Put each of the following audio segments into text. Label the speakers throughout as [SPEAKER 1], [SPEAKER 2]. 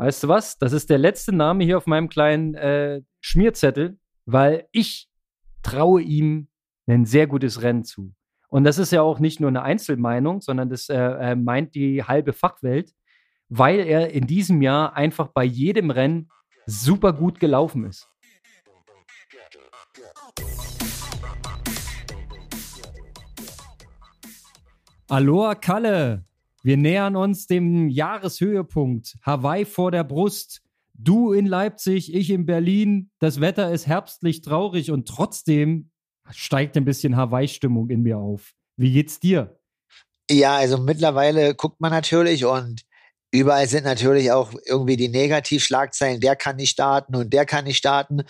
[SPEAKER 1] weißt du was? Das ist der letzte Name hier auf meinem kleinen äh, Schmierzettel, weil ich traue ihm ein sehr gutes Rennen zu. Und das ist ja auch nicht nur eine Einzelmeinung, sondern das äh, äh, meint die halbe Fachwelt, weil er in diesem Jahr einfach bei jedem Rennen super gut gelaufen ist. Aloha Kalle, wir nähern uns dem Jahreshöhepunkt. Hawaii vor der Brust. Du in Leipzig, ich in Berlin. Das Wetter ist herbstlich traurig und trotzdem steigt ein bisschen Hawaii-Stimmung in mir auf. Wie geht's dir?
[SPEAKER 2] Ja, also mittlerweile guckt man natürlich und überall sind natürlich auch irgendwie die Negativschlagzeilen, der kann nicht starten und der kann nicht starten.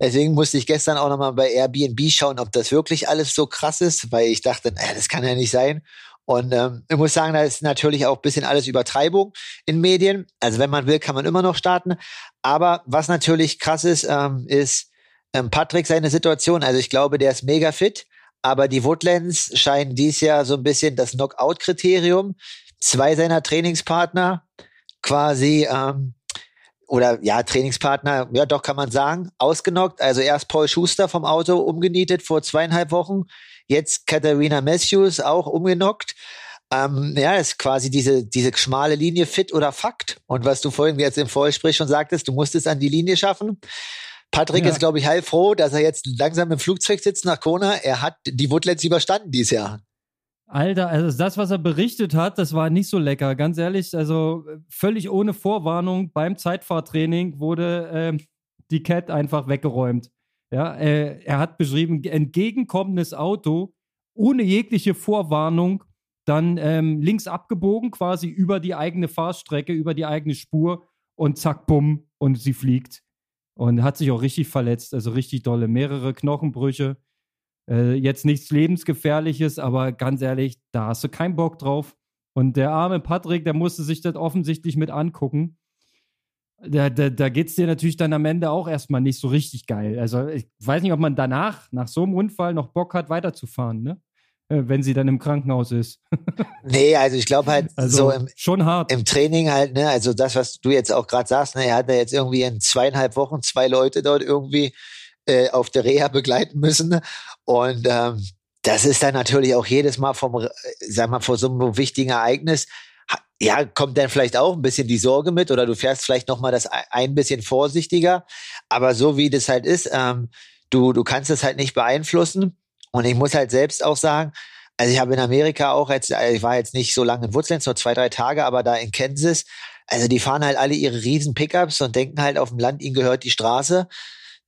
[SPEAKER 2] Deswegen musste ich gestern auch nochmal bei Airbnb schauen, ob das wirklich alles so krass ist, weil ich dachte, naja, das kann ja nicht sein. Und ähm, ich muss sagen, da ist natürlich auch bisschen alles Übertreibung in Medien. Also wenn man will, kann man immer noch starten. Aber was natürlich krass ist, ähm, ist ähm, Patrick seine Situation. Also ich glaube, der ist mega fit. Aber die Woodlands scheinen dies Jahr so ein bisschen das Knockout-Kriterium. Zwei seiner Trainingspartner quasi ähm, oder ja, Trainingspartner, ja doch kann man sagen, ausgenockt. Also erst Paul Schuster vom Auto umgenietet vor zweieinhalb Wochen Jetzt Katharina Matthews auch umgenockt. Ähm, ja, ist quasi diese, diese schmale Linie Fit oder Fakt. Und was du vorhin jetzt im Vorgespräch schon sagtest, du musst es an die Linie schaffen. Patrick ja. ist, glaube ich, heilfroh, dass er jetzt langsam im Flugzeug sitzt nach Kona. Er hat die Woodlands überstanden dieses Jahr.
[SPEAKER 1] Alter, also das, was er berichtet hat, das war nicht so lecker. Ganz ehrlich, also völlig ohne Vorwarnung beim Zeitfahrtraining wurde äh, die Cat einfach weggeräumt. Ja, äh, er hat beschrieben, entgegenkommendes Auto ohne jegliche Vorwarnung dann ähm, links abgebogen, quasi über die eigene Fahrstrecke, über die eigene Spur und zack, bumm, und sie fliegt. Und hat sich auch richtig verletzt, also richtig dolle. Mehrere Knochenbrüche. Äh, jetzt nichts Lebensgefährliches, aber ganz ehrlich, da hast du keinen Bock drauf. Und der arme Patrick, der musste sich das offensichtlich mit angucken da, da, da geht es dir natürlich dann am Ende auch erstmal nicht so richtig geil. Also ich weiß nicht, ob man danach, nach so einem Unfall, noch Bock hat, weiterzufahren, ne? Äh, wenn sie dann im Krankenhaus ist.
[SPEAKER 2] nee, also ich glaube halt also so im,
[SPEAKER 1] schon hart.
[SPEAKER 2] im Training halt, ne, also das, was du jetzt auch gerade sagst, ne, er hat ja jetzt irgendwie in zweieinhalb Wochen zwei Leute dort irgendwie äh, auf der Reha begleiten müssen. Und ähm, das ist dann natürlich auch jedes Mal vom, äh, sag mal, vor so einem wichtigen Ereignis ja, kommt dann vielleicht auch ein bisschen die Sorge mit oder du fährst vielleicht noch mal das ein bisschen vorsichtiger. Aber so wie das halt ist, ähm, du, du kannst es halt nicht beeinflussen. Und ich muss halt selbst auch sagen, also ich habe in Amerika auch jetzt, also ich war jetzt nicht so lange in Woodlands, nur zwei, drei Tage, aber da in Kansas, also die fahren halt alle ihre riesen Pickups und denken halt auf dem Land, ihnen gehört die Straße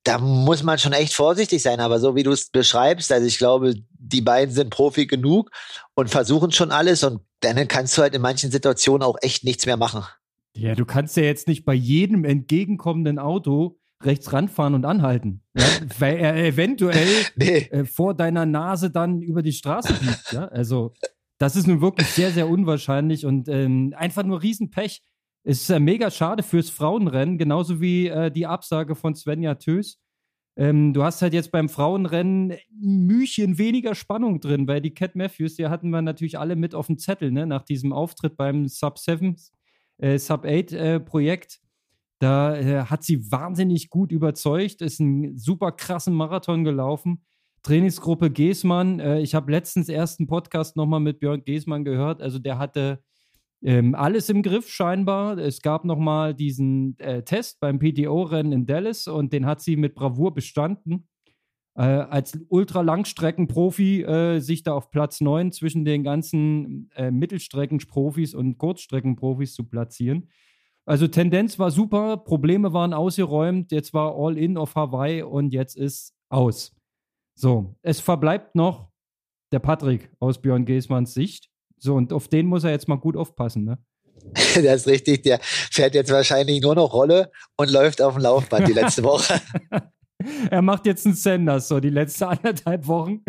[SPEAKER 2] da muss man schon echt vorsichtig sein. Aber so wie du es beschreibst, also ich glaube, die beiden sind Profi genug und versuchen schon alles und dann kannst du halt in manchen Situationen auch echt nichts mehr machen.
[SPEAKER 1] Ja, du kannst ja jetzt nicht bei jedem entgegenkommenden Auto rechts ranfahren und anhalten, ja? weil er eventuell nee. äh, vor deiner Nase dann über die Straße biegt. Ja? Also das ist nun wirklich sehr, sehr unwahrscheinlich und ähm, einfach nur Riesenpech. Es ist äh, mega schade fürs Frauenrennen, genauso wie äh, die Absage von Svenja Tös. Ähm, du hast halt jetzt beim Frauenrennen ein Mühchen weniger Spannung drin, weil die Cat Matthews, die hatten wir natürlich alle mit auf dem Zettel, ne? nach diesem Auftritt beim Sub 7, äh, Sub 8 äh, Projekt. Da äh, hat sie wahnsinnig gut überzeugt, ist einen super krassen Marathon gelaufen. Trainingsgruppe Geßmann, äh, ich habe letztens erst einen Podcast nochmal mit Björn Geßmann gehört, also der hatte ähm, alles im Griff scheinbar. Es gab nochmal diesen äh, Test beim PTO-Rennen in Dallas und den hat sie mit Bravour bestanden. Äh, als Ultralangstreckenprofi äh, sich da auf Platz 9 zwischen den ganzen äh, Mittelstreckenprofis und Kurzstreckenprofis zu platzieren. Also Tendenz war super, Probleme waren ausgeräumt, jetzt war All in auf Hawaii und jetzt ist aus. So, es verbleibt noch der Patrick aus Björn Geßmanns Sicht. So, und auf den muss er jetzt mal gut aufpassen, ne?
[SPEAKER 2] das ist richtig, der fährt jetzt wahrscheinlich nur noch Rolle und läuft auf dem Laufband die letzte Woche.
[SPEAKER 1] er macht jetzt einen Senders, so die letzten anderthalb Wochen.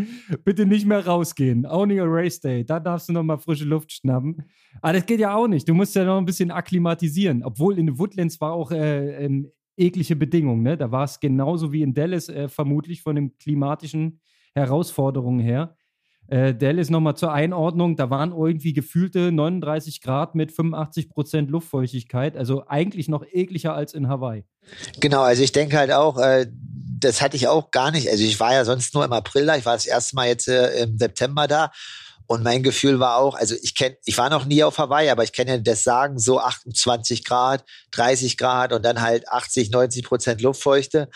[SPEAKER 1] Bitte nicht mehr rausgehen. Only a Race Day. Da darfst du noch mal frische Luft schnappen. Aber das geht ja auch nicht. Du musst ja noch ein bisschen akklimatisieren. Obwohl in den Woodlands war auch äh, ähm, eklige Bedingungen. Ne? Da war es genauso wie in Dallas, äh, vermutlich von den klimatischen Herausforderungen her. Äh, Dallas nochmal zur Einordnung, da waren irgendwie gefühlte 39 Grad mit 85 Prozent Luftfeuchtigkeit, also eigentlich noch ekliger als in Hawaii.
[SPEAKER 2] Genau, also ich denke halt auch, äh, das hatte ich auch gar nicht. Also ich war ja sonst nur im April da, ich war das erste Mal jetzt äh, im September da und mein Gefühl war auch, also ich kenne, ich war noch nie auf Hawaii, aber ich kenne ja das Sagen, so 28 Grad, 30 Grad und dann halt 80, 90 Prozent Luftfeuchte.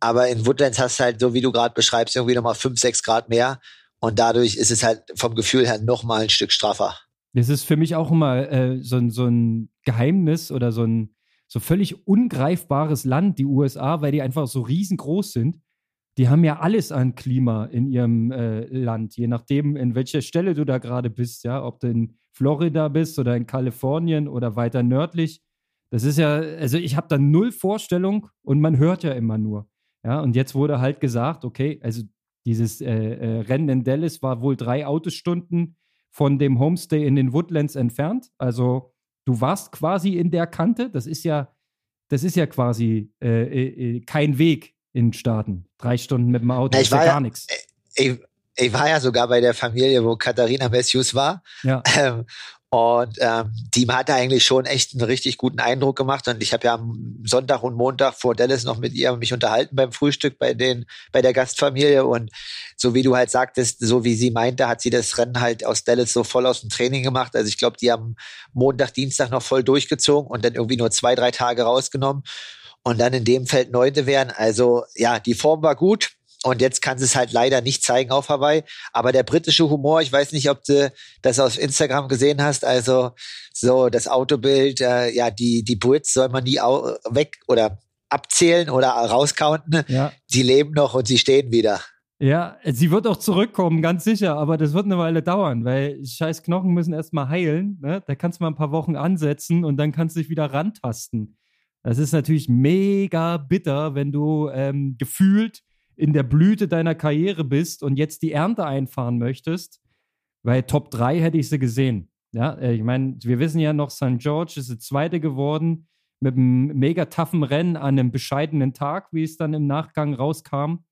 [SPEAKER 2] Aber in Woodlands hast du halt, so wie du gerade beschreibst, irgendwie nochmal 5, 6 Grad mehr. Und dadurch ist es halt vom Gefühl her nochmal ein Stück straffer.
[SPEAKER 1] Das ist für mich auch immer äh, so, so ein Geheimnis oder so ein so völlig ungreifbares Land, die USA, weil die einfach so riesengroß sind. Die haben ja alles an Klima in ihrem äh, Land, je nachdem, in welcher Stelle du da gerade bist, ja, ob du in Florida bist oder in Kalifornien oder weiter nördlich. Das ist ja, also ich habe da null Vorstellung und man hört ja immer nur. Ja, und jetzt wurde halt gesagt, okay, also dieses äh, äh, Rennen in Dallas war wohl drei Autostunden von dem Homestay in den Woodlands entfernt. Also du warst quasi in der Kante. Das ist ja, das ist ja quasi äh, äh, äh kein Weg in Staaten. Drei Stunden mit dem Auto,
[SPEAKER 2] war ja gar nichts. Ich, ich, war ja sogar bei der Familie, wo Katharina Matthews war. Ja. Ähm, und ähm, die hat eigentlich schon echt einen richtig guten Eindruck gemacht. Und ich habe ja am Sonntag und Montag vor Dallas noch mit ihr mich unterhalten beim Frühstück bei den bei der Gastfamilie. Und so wie du halt sagtest, so wie sie meinte, hat sie das Rennen halt aus Dallas so voll aus dem Training gemacht. Also ich glaube, die haben Montag, Dienstag noch voll durchgezogen und dann irgendwie nur zwei, drei Tage rausgenommen und dann in dem Feld Neunte werden. Also ja, die Form war gut. Und jetzt kann sie es halt leider nicht zeigen auf Hawaii. Aber der britische Humor, ich weiß nicht, ob du das auf Instagram gesehen hast. Also so das Autobild, äh, ja, die, die Brits soll man nie weg oder abzählen oder rauscounten. Ja. Sie leben noch und sie stehen wieder.
[SPEAKER 1] Ja, sie wird auch zurückkommen, ganz sicher, aber das wird eine Weile dauern, weil scheiß Knochen müssen erstmal heilen. Ne? Da kannst du mal ein paar Wochen ansetzen und dann kannst du dich wieder rantasten. Das ist natürlich mega bitter, wenn du ähm, gefühlt in der Blüte deiner Karriere bist und jetzt die Ernte einfahren möchtest, weil Top 3 hätte ich sie gesehen. Ja, äh, ich meine, wir wissen ja noch, St. George ist der Zweite geworden mit einem mega taffen Rennen an einem bescheidenen Tag, wie es dann im Nachgang rauskam.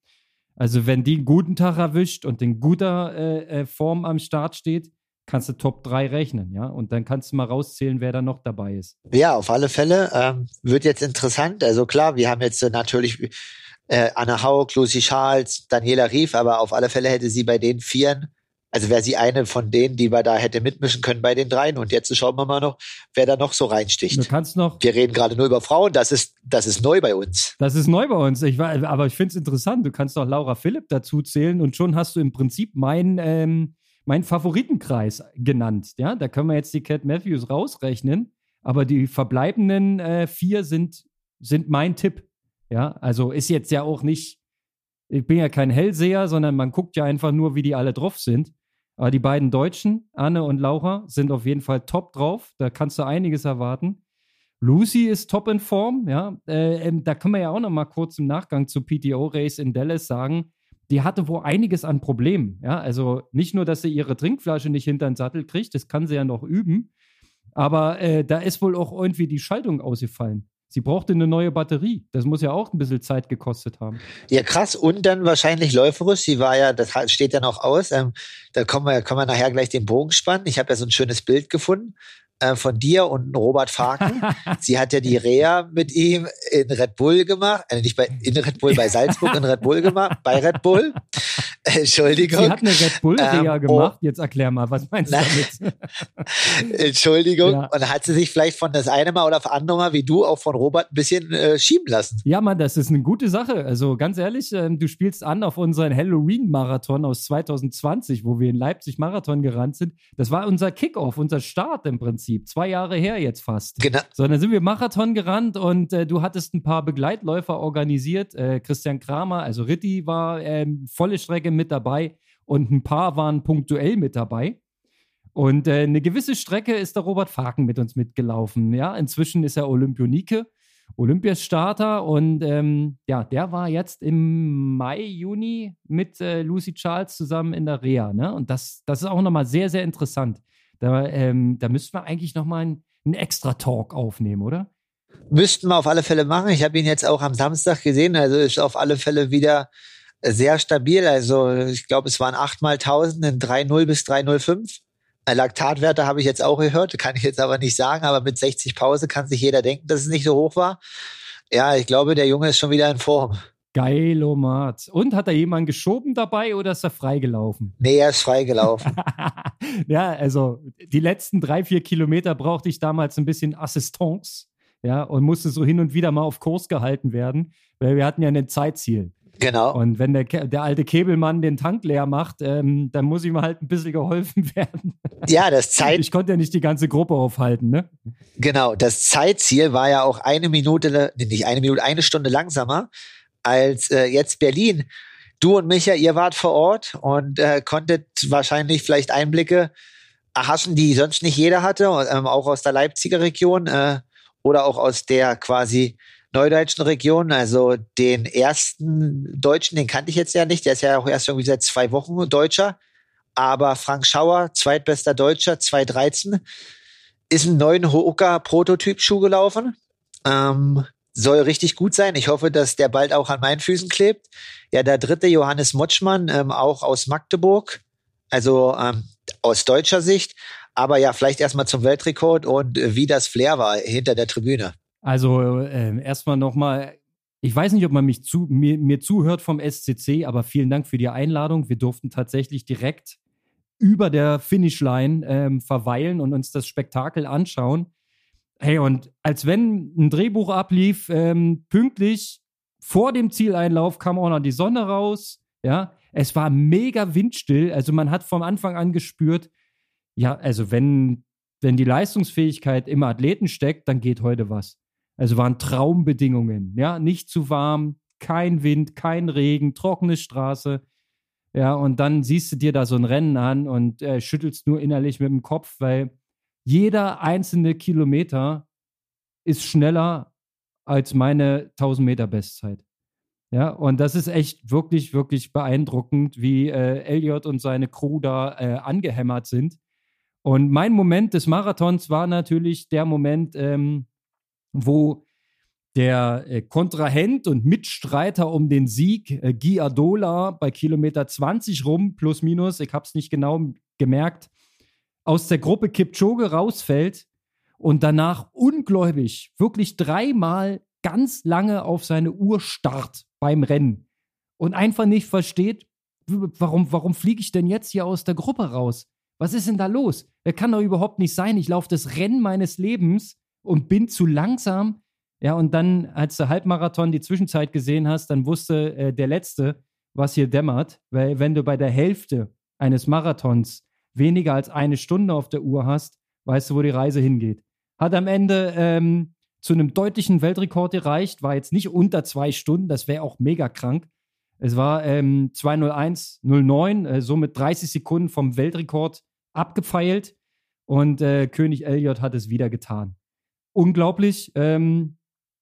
[SPEAKER 1] Also, wenn die einen guten Tag erwischt und in guter äh, äh Form am Start steht, kannst du Top 3 rechnen, ja. Und dann kannst du mal rauszählen, wer da noch dabei ist.
[SPEAKER 2] Ja, auf alle Fälle. Ähm, wird jetzt interessant. Also klar, wir haben jetzt natürlich äh, Anna Haug, Lucy Charles, Daniela Rief, aber auf alle Fälle hätte sie bei den Vieren, also wäre sie eine von denen, die wir da hätte mitmischen können bei den dreien. Und jetzt schauen wir mal noch, wer da noch so reinsticht.
[SPEAKER 1] Du kannst noch.
[SPEAKER 2] Wir reden gerade nur über Frauen, das ist, das ist neu bei uns.
[SPEAKER 1] Das ist neu bei uns. Ich war, aber ich finde es interessant. Du kannst doch Laura Philipp dazu zählen und schon hast du im Prinzip meinen, ähm, meinen Favoritenkreis genannt. Ja, da können wir jetzt die Cat Matthews rausrechnen. Aber die verbleibenden äh, vier sind, sind mein Tipp. Ja, also ist jetzt ja auch nicht, ich bin ja kein Hellseher, sondern man guckt ja einfach nur, wie die alle drauf sind. Aber die beiden Deutschen, Anne und Laura, sind auf jeden Fall top drauf. Da kannst du einiges erwarten. Lucy ist top in Form, ja. Äh, ähm, da können wir ja auch noch mal kurz im Nachgang zu PTO-Race in Dallas sagen, die hatte wohl einiges an Problemen, ja. Also nicht nur, dass sie ihre Trinkflasche nicht hinter den Sattel kriegt, das kann sie ja noch üben, aber äh, da ist wohl auch irgendwie die Schaltung ausgefallen. Sie brauchte eine neue Batterie. Das muss ja auch ein bisschen Zeit gekostet haben.
[SPEAKER 2] Ja, krass. Und dann wahrscheinlich läuferisch. Sie war ja, das steht ja noch aus. Ähm, da kommen wir, können wir nachher gleich den Bogen spannen. Ich habe ja so ein schönes Bild gefunden äh, von dir und Robert Faken. Sie hat ja die Reha mit ihm in Red Bull gemacht, äh, nicht bei in Red Bull, bei Salzburg in Red Bull gemacht, bei Red Bull. Entschuldigung.
[SPEAKER 1] Sie hat eine Red Bull Reha ähm, gemacht. Oh, Jetzt erklär mal, was meinst du damit?
[SPEAKER 2] Entschuldigung. Ja. Und hat sie sich vielleicht von das eine Mal oder von andere Mal, wie du, auch von Robert ein bisschen äh, schieben lassen?
[SPEAKER 1] Ja, Mann, das ist eine gute Sache. Also ganz ehrlich, äh, du spielst an auf unseren Halloween-Marathon aus 2020, wo wir in Leipzig Marathon gerannt sind. Das war unser Kickoff, unser Start im Prinzip. Zwei Jahre her jetzt fast. Genau. So, dann sind wir Marathon gerannt und äh, du hattest ein paar Begleitläufer organisiert. Äh, Christian Kramer, also Ritti war äh, volle Strecke mit dabei und ein paar waren punktuell mit dabei. Und äh, eine gewisse Strecke ist der Robert Faken mit uns mitgelaufen. Ja, inzwischen ist er Olympionike. Olympiastarter und ähm, ja, der war jetzt im Mai, Juni mit äh, Lucy Charles zusammen in der Reha. Ne? Und das, das ist auch nochmal sehr, sehr interessant. Da, ähm, da müssten wir eigentlich nochmal einen, einen extra Talk aufnehmen, oder?
[SPEAKER 2] Müssten wir auf alle Fälle machen. Ich habe ihn jetzt auch am Samstag gesehen. Also ist auf alle Fälle wieder sehr stabil. Also ich glaube, es waren achtmal 1000 in 3,0 bis 3,05. Laktatwerte habe ich jetzt auch gehört, kann ich jetzt aber nicht sagen, aber mit 60 Pause kann sich jeder denken, dass es nicht so hoch war. Ja, ich glaube, der Junge ist schon wieder in Form.
[SPEAKER 1] Geilomat. Und hat da jemand geschoben dabei oder ist er freigelaufen?
[SPEAKER 2] Nee, er ist freigelaufen.
[SPEAKER 1] ja, also die letzten drei, vier Kilometer brauchte ich damals ein bisschen Assistance. Ja, und musste so hin und wieder mal auf Kurs gehalten werden, weil wir hatten ja ein Zeitziel.
[SPEAKER 2] Genau.
[SPEAKER 1] Und wenn der, der alte Kebelmann den Tank leer macht, ähm, dann muss ihm halt ein bisschen geholfen werden.
[SPEAKER 2] Ja, das Zeit.
[SPEAKER 1] Ich konnte ja nicht die ganze Gruppe aufhalten, ne?
[SPEAKER 2] Genau. Das Zeitziel war ja auch eine Minute, nicht eine Minute, eine Stunde langsamer als äh, jetzt Berlin. Du und Micha, ihr wart vor Ort und äh, konntet wahrscheinlich vielleicht Einblicke erhaschen, die sonst nicht jeder hatte, ähm, auch aus der Leipziger Region äh, oder auch aus der quasi neudeutschen Region, also den ersten Deutschen, den kannte ich jetzt ja nicht, der ist ja auch erst irgendwie seit zwei Wochen Deutscher, aber Frank Schauer, zweitbester Deutscher, 2013, ist ein neuen Hoka Prototyp-Schuh gelaufen. Ähm, soll richtig gut sein. Ich hoffe, dass der bald auch an meinen Füßen klebt. Ja, der dritte Johannes Motschmann, ähm, auch aus Magdeburg, also ähm, aus deutscher Sicht. Aber ja, vielleicht erstmal zum Weltrekord und äh, wie das Flair war hinter der Tribüne.
[SPEAKER 1] Also äh, erstmal nochmal, ich weiß nicht, ob man mich zu, mir, mir zuhört vom SCC, aber vielen Dank für die Einladung. Wir durften tatsächlich direkt über der Finishline ähm, verweilen und uns das Spektakel anschauen. Hey, und als wenn ein Drehbuch ablief, ähm, pünktlich vor dem Zieleinlauf kam auch noch die Sonne raus. Ja, es war mega windstill. Also man hat vom Anfang an gespürt, ja, also wenn, wenn die Leistungsfähigkeit im Athleten steckt, dann geht heute was. Also waren Traumbedingungen, ja, nicht zu warm, kein Wind, kein Regen, trockene Straße. Ja, und dann siehst du dir da so ein Rennen an und äh, schüttelst nur innerlich mit dem Kopf, weil jeder einzelne Kilometer ist schneller als meine 1000 Meter Bestzeit. Ja, und das ist echt wirklich, wirklich beeindruckend, wie äh, Elliot und seine Crew da äh, angehämmert sind. Und mein Moment des Marathons war natürlich der Moment, ähm, wo der äh, Kontrahent und Mitstreiter um den Sieg, äh, Guy Adola, bei Kilometer 20 rum, plus minus, ich habe es nicht genau gemerkt, aus der Gruppe Kipchoge rausfällt und danach ungläubig wirklich dreimal ganz lange auf seine Uhr starrt beim Rennen und einfach nicht versteht, warum, warum fliege ich denn jetzt hier aus der Gruppe raus? Was ist denn da los? Das kann doch überhaupt nicht sein. Ich laufe das Rennen meines Lebens und bin zu langsam. Ja, und dann, als du Halbmarathon die Zwischenzeit gesehen hast, dann wusste äh, der Letzte, was hier dämmert. Weil wenn du bei der Hälfte eines Marathons weniger als eine Stunde auf der Uhr hast, weißt du, wo die Reise hingeht. Hat am Ende ähm, zu einem deutlichen Weltrekord gereicht, war jetzt nicht unter zwei Stunden, das wäre auch mega krank. Es war ähm, 201,09, äh, somit 30 Sekunden vom Weltrekord abgefeilt und äh, König Elliot hat es wieder getan unglaublich. Ähm,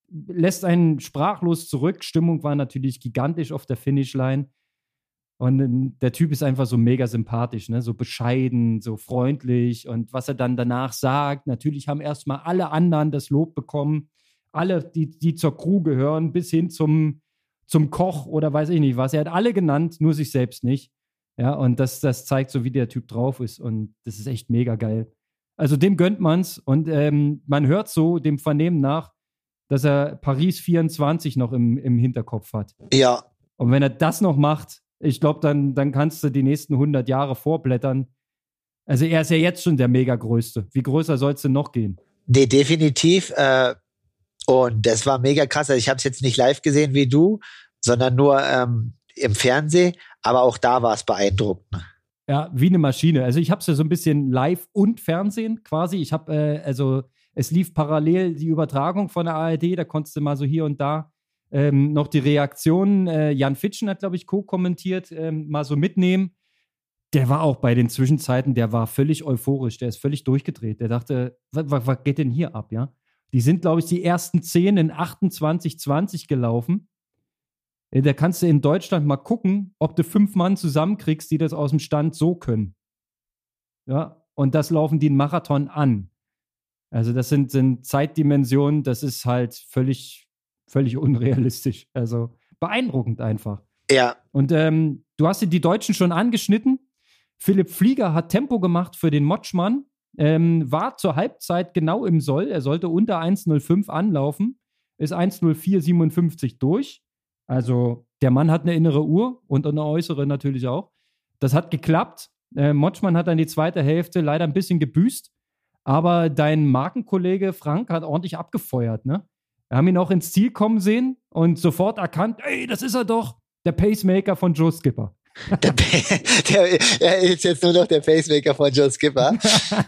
[SPEAKER 1] lässt einen sprachlos zurück. Stimmung war natürlich gigantisch auf der Finishline. Und ähm, der Typ ist einfach so mega sympathisch, ne? so bescheiden, so freundlich. Und was er dann danach sagt, natürlich haben erstmal alle anderen das Lob bekommen. Alle, die, die zur Crew gehören, bis hin zum, zum Koch oder weiß ich nicht was. Er hat alle genannt, nur sich selbst nicht. Ja, und das, das zeigt so, wie der Typ drauf ist. Und das ist echt mega geil. Also dem gönnt man's und ähm, man hört so dem Vernehmen nach, dass er Paris 24 noch im, im Hinterkopf hat.
[SPEAKER 2] Ja.
[SPEAKER 1] Und wenn er das noch macht, ich glaube, dann, dann kannst du die nächsten 100 Jahre vorblättern. Also er ist ja jetzt schon der mega größte. Wie größer soll es denn noch gehen?
[SPEAKER 2] Nee, definitiv. Äh, und das war mega krass. Also ich habe es jetzt nicht live gesehen wie du, sondern nur ähm, im Fernsehen. Aber auch da war es beeindruckend.
[SPEAKER 1] Ja, wie eine Maschine. Also ich habe es ja so ein bisschen live und Fernsehen quasi. Ich habe, äh, also es lief parallel die Übertragung von der ARD, da konntest du mal so hier und da ähm, noch die Reaktionen. Äh, Jan Fitschen hat, glaube ich, co-kommentiert, ähm, mal so mitnehmen. Der war auch bei den Zwischenzeiten, der war völlig euphorisch, der ist völlig durchgedreht. Der dachte, was, was, geht denn hier ab, ja? Die sind, glaube ich, die ersten zehn in 28,20 gelaufen. Äh, da kannst du in Deutschland mal gucken, ob du fünf Mann zusammenkriegst, die das aus dem Stand so können. Ja, und das laufen die einen Marathon an. Also das sind, sind Zeitdimensionen, das ist halt völlig, völlig unrealistisch. Also beeindruckend einfach.
[SPEAKER 2] Ja.
[SPEAKER 1] Und ähm, du hast die Deutschen schon angeschnitten. Philipp Flieger hat Tempo gemacht für den Motschmann, ähm, war zur Halbzeit genau im Soll. Er sollte unter 1,05 anlaufen, ist 1,0457 durch. Also der Mann hat eine innere Uhr und eine äußere natürlich auch. Das hat geklappt. Äh, Motschmann hat dann die zweite Hälfte leider ein bisschen gebüßt. Aber dein Markenkollege Frank hat ordentlich abgefeuert, ne? Wir haben ihn auch ins Ziel kommen sehen und sofort erkannt, ey, das ist er doch, der Pacemaker von Joe Skipper.
[SPEAKER 2] Der, der, er ist jetzt nur noch der Pacemaker von Joe Skipper.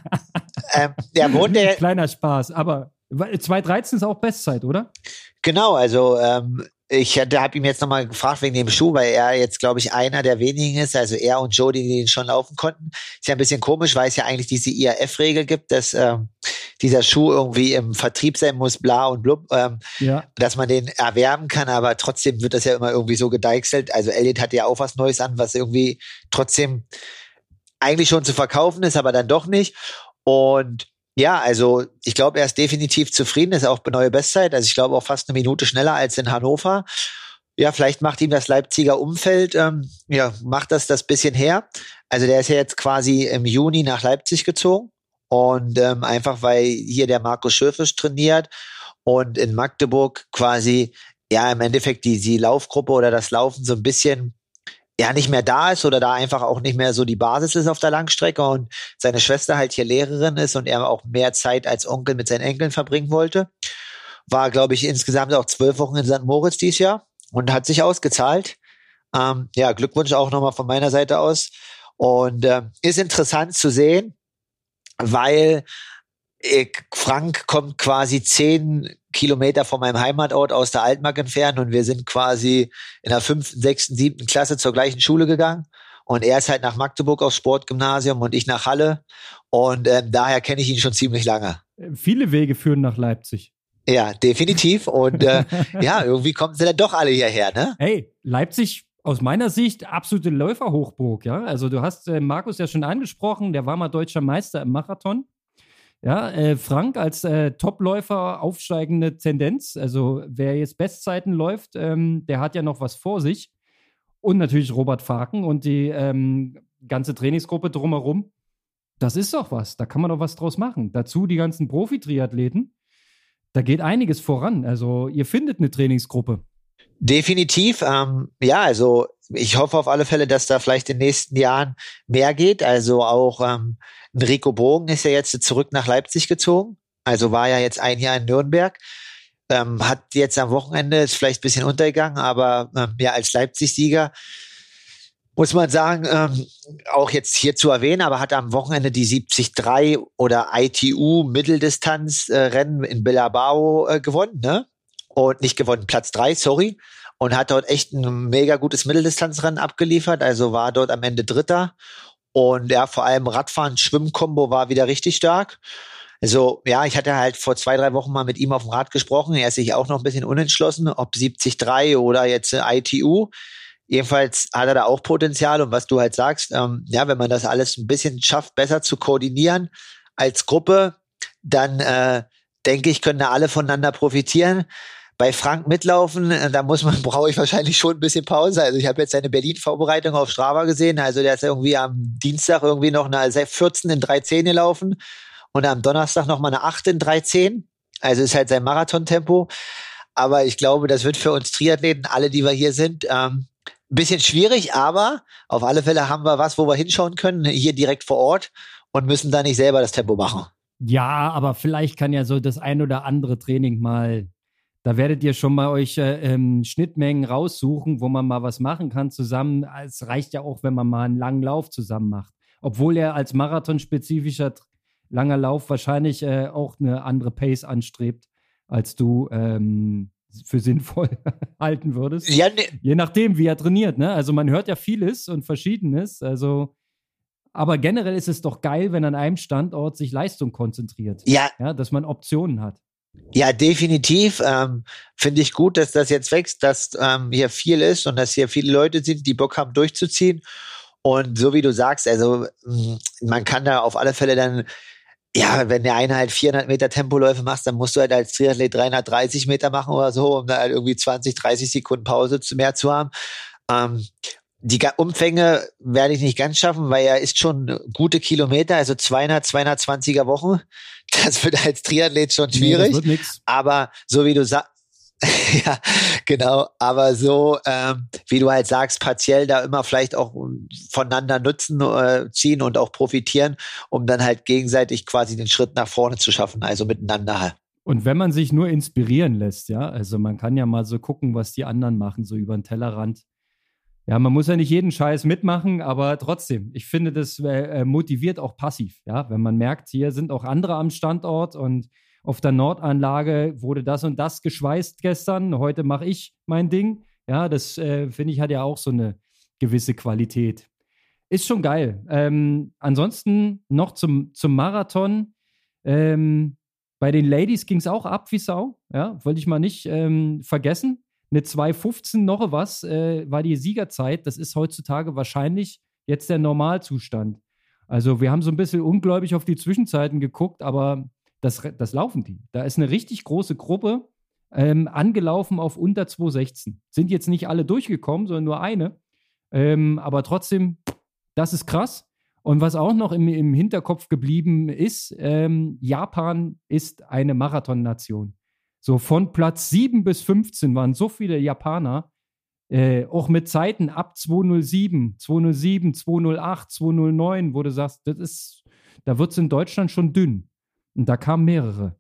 [SPEAKER 1] ähm, der wohnt der Kleiner Spaß, aber 2.13 ist auch Bestzeit, oder?
[SPEAKER 2] Genau, also ähm, ich habe ihm jetzt nochmal gefragt wegen dem Schuh, weil er jetzt, glaube ich, einer der wenigen ist, also er und Joe, die den schon laufen konnten. Ist ja ein bisschen komisch, weil es ja eigentlich diese IAF-Regel gibt, dass ähm, dieser Schuh irgendwie im Vertrieb sein muss, bla und blub, ähm, ja. dass man den erwerben kann, aber trotzdem wird das ja immer irgendwie so gedeichselt. Also Elliot hat ja auch was Neues an, was irgendwie trotzdem eigentlich schon zu verkaufen ist, aber dann doch nicht. Und ja, also ich glaube, er ist definitiv zufrieden, ist auch neue Bestzeit. Also ich glaube auch fast eine Minute schneller als in Hannover. Ja, vielleicht macht ihm das Leipziger Umfeld, ähm, ja, macht das das bisschen her. Also der ist ja jetzt quasi im Juni nach Leipzig gezogen und ähm, einfach weil hier der Markus Schöfisch trainiert und in Magdeburg quasi ja im Endeffekt die, die Laufgruppe oder das Laufen so ein bisschen ja nicht mehr da ist oder da einfach auch nicht mehr so die Basis ist auf der Langstrecke und seine Schwester halt hier Lehrerin ist und er auch mehr Zeit als Onkel mit seinen Enkeln verbringen wollte. War, glaube ich, insgesamt auch zwölf Wochen in St. Moritz dieses Jahr und hat sich ausgezahlt. Ähm, ja, Glückwunsch auch nochmal von meiner Seite aus. Und äh, ist interessant zu sehen, weil Frank kommt quasi zehn Kilometer von meinem Heimatort aus der Altmark entfernt und wir sind quasi in der fünften, sechsten, siebten Klasse zur gleichen Schule gegangen. Und er ist halt nach Magdeburg aufs Sportgymnasium und ich nach Halle. Und ähm, daher kenne ich ihn schon ziemlich lange.
[SPEAKER 1] Viele Wege führen nach Leipzig.
[SPEAKER 2] Ja, definitiv. Und äh, ja, irgendwie kommen sie dann doch alle hierher, ne?
[SPEAKER 1] Hey, Leipzig aus meiner Sicht absolute Läuferhochburg, ja. Also du hast äh, Markus ja schon angesprochen, der war mal deutscher Meister im Marathon. Ja, äh, Frank als äh, Topläufer aufsteigende Tendenz. Also wer jetzt Bestzeiten läuft, ähm, der hat ja noch was vor sich. Und natürlich Robert Faken und die ähm, ganze Trainingsgruppe drumherum. Das ist doch was. Da kann man doch was draus machen. Dazu die ganzen Profi-Triathleten. Da geht einiges voran. Also ihr findet eine Trainingsgruppe.
[SPEAKER 2] Definitiv. Ähm, ja, also ich hoffe auf alle Fälle, dass da vielleicht in den nächsten Jahren mehr geht. Also auch ähm, Rico Bogen ist ja jetzt zurück nach Leipzig gezogen. Also war ja jetzt ein Jahr in Nürnberg. Ähm, hat jetzt am Wochenende, ist vielleicht ein bisschen untergegangen, aber ähm, ja, als Leipzig-Sieger muss man sagen, ähm, auch jetzt hier zu erwähnen, aber hat am Wochenende die 73 oder ITU Mitteldistanz-Rennen äh, in Bilbao äh, gewonnen, ne? Und nicht gewonnen, Platz drei, sorry. Und hat dort echt ein mega gutes Mitteldistanzrennen abgeliefert, also war dort am Ende Dritter und ja, vor allem Radfahren, Schwimmkombo war wieder richtig stark. Also ja, ich hatte halt vor zwei, drei Wochen mal mit ihm auf dem Rad gesprochen. Er ist sich auch noch ein bisschen unentschlossen, ob 73 oder jetzt ITU. Jedenfalls hat er da auch Potenzial und was du halt sagst, ähm, ja, wenn man das alles ein bisschen schafft, besser zu koordinieren als Gruppe, dann äh, denke ich, können da alle voneinander profitieren bei Frank mitlaufen, äh, da muss man, brauche ich wahrscheinlich schon ein bisschen Pause. Also ich habe jetzt seine Berlin-Vorbereitung auf Strava gesehen. Also der ist irgendwie am Dienstag irgendwie noch eine 14 in 3.10 gelaufen und am Donnerstag noch mal eine 8 in 3.10. Also ist halt sein Marathontempo. Aber ich glaube, das wird für uns Triathleten, alle, die wir hier sind, ähm, ein bisschen schwierig, aber auf alle Fälle haben wir was, wo wir hinschauen können, hier direkt vor Ort und müssen da nicht selber das Tempo machen.
[SPEAKER 1] Ja, aber vielleicht kann ja so das ein oder andere Training mal da werdet ihr schon mal euch äh, ähm, Schnittmengen raussuchen, wo man mal was machen kann zusammen. Es reicht ja auch, wenn man mal einen langen Lauf zusammen macht. Obwohl er als marathonspezifischer langer Lauf wahrscheinlich äh, auch eine andere Pace anstrebt, als du ähm, für sinnvoll halten würdest. Ja, ne Je nachdem, wie er trainiert. Ne? Also man hört ja vieles und Verschiedenes. Also aber generell ist es doch geil, wenn an einem Standort sich Leistung konzentriert.
[SPEAKER 2] Ja.
[SPEAKER 1] ja dass man Optionen hat.
[SPEAKER 2] Ja, definitiv. Ähm, Finde ich gut, dass das jetzt wächst, dass ähm, hier viel ist und dass hier viele Leute sind, die Bock haben, durchzuziehen. Und so wie du sagst, also mm, man kann da auf alle Fälle dann, ja, wenn der eine halt 400 Meter Tempoläufe machst, dann musst du halt als Triathlet 330 Meter machen oder so, um da halt irgendwie 20, 30 Sekunden Pause mehr zu haben. Ähm, die Umfänge werde ich nicht ganz schaffen, weil er ist schon gute Kilometer, also 200, 220er Wochen. Das wird als Triathlet schon schwierig. Nee, aber so wie du sagst, ja, genau. Aber so, ähm, wie du halt sagst, partiell da immer vielleicht auch voneinander nutzen, äh, ziehen und auch profitieren, um dann halt gegenseitig quasi den Schritt nach vorne zu schaffen, also miteinander.
[SPEAKER 1] Und wenn man sich nur inspirieren lässt, ja, also man kann ja mal so gucken, was die anderen machen, so über den Tellerrand. Ja, man muss ja nicht jeden Scheiß mitmachen, aber trotzdem, ich finde, das äh, motiviert auch passiv, ja, wenn man merkt, hier sind auch andere am Standort und auf der Nordanlage wurde das und das geschweißt gestern, heute mache ich mein Ding. Ja, das äh, finde ich hat ja auch so eine gewisse Qualität. Ist schon geil. Ähm, ansonsten noch zum, zum Marathon. Ähm, bei den Ladies ging es auch ab wie Sau. Ja, wollte ich mal nicht ähm, vergessen. Eine 2,15 noch was äh, war die Siegerzeit. Das ist heutzutage wahrscheinlich jetzt der Normalzustand. Also wir haben so ein bisschen ungläubig auf die Zwischenzeiten geguckt, aber das, das laufen die. Da ist eine richtig große Gruppe ähm, angelaufen auf unter 2,16. Sind jetzt nicht alle durchgekommen, sondern nur eine. Ähm, aber trotzdem, das ist krass. Und was auch noch im, im Hinterkopf geblieben ist, ähm, Japan ist eine Marathonnation. So von Platz 7 bis 15 waren so viele Japaner, äh, auch mit Zeiten ab 207, 207, 208, 209, wo du sagst, das ist, da wird es in Deutschland schon dünn. Und da kamen mehrere.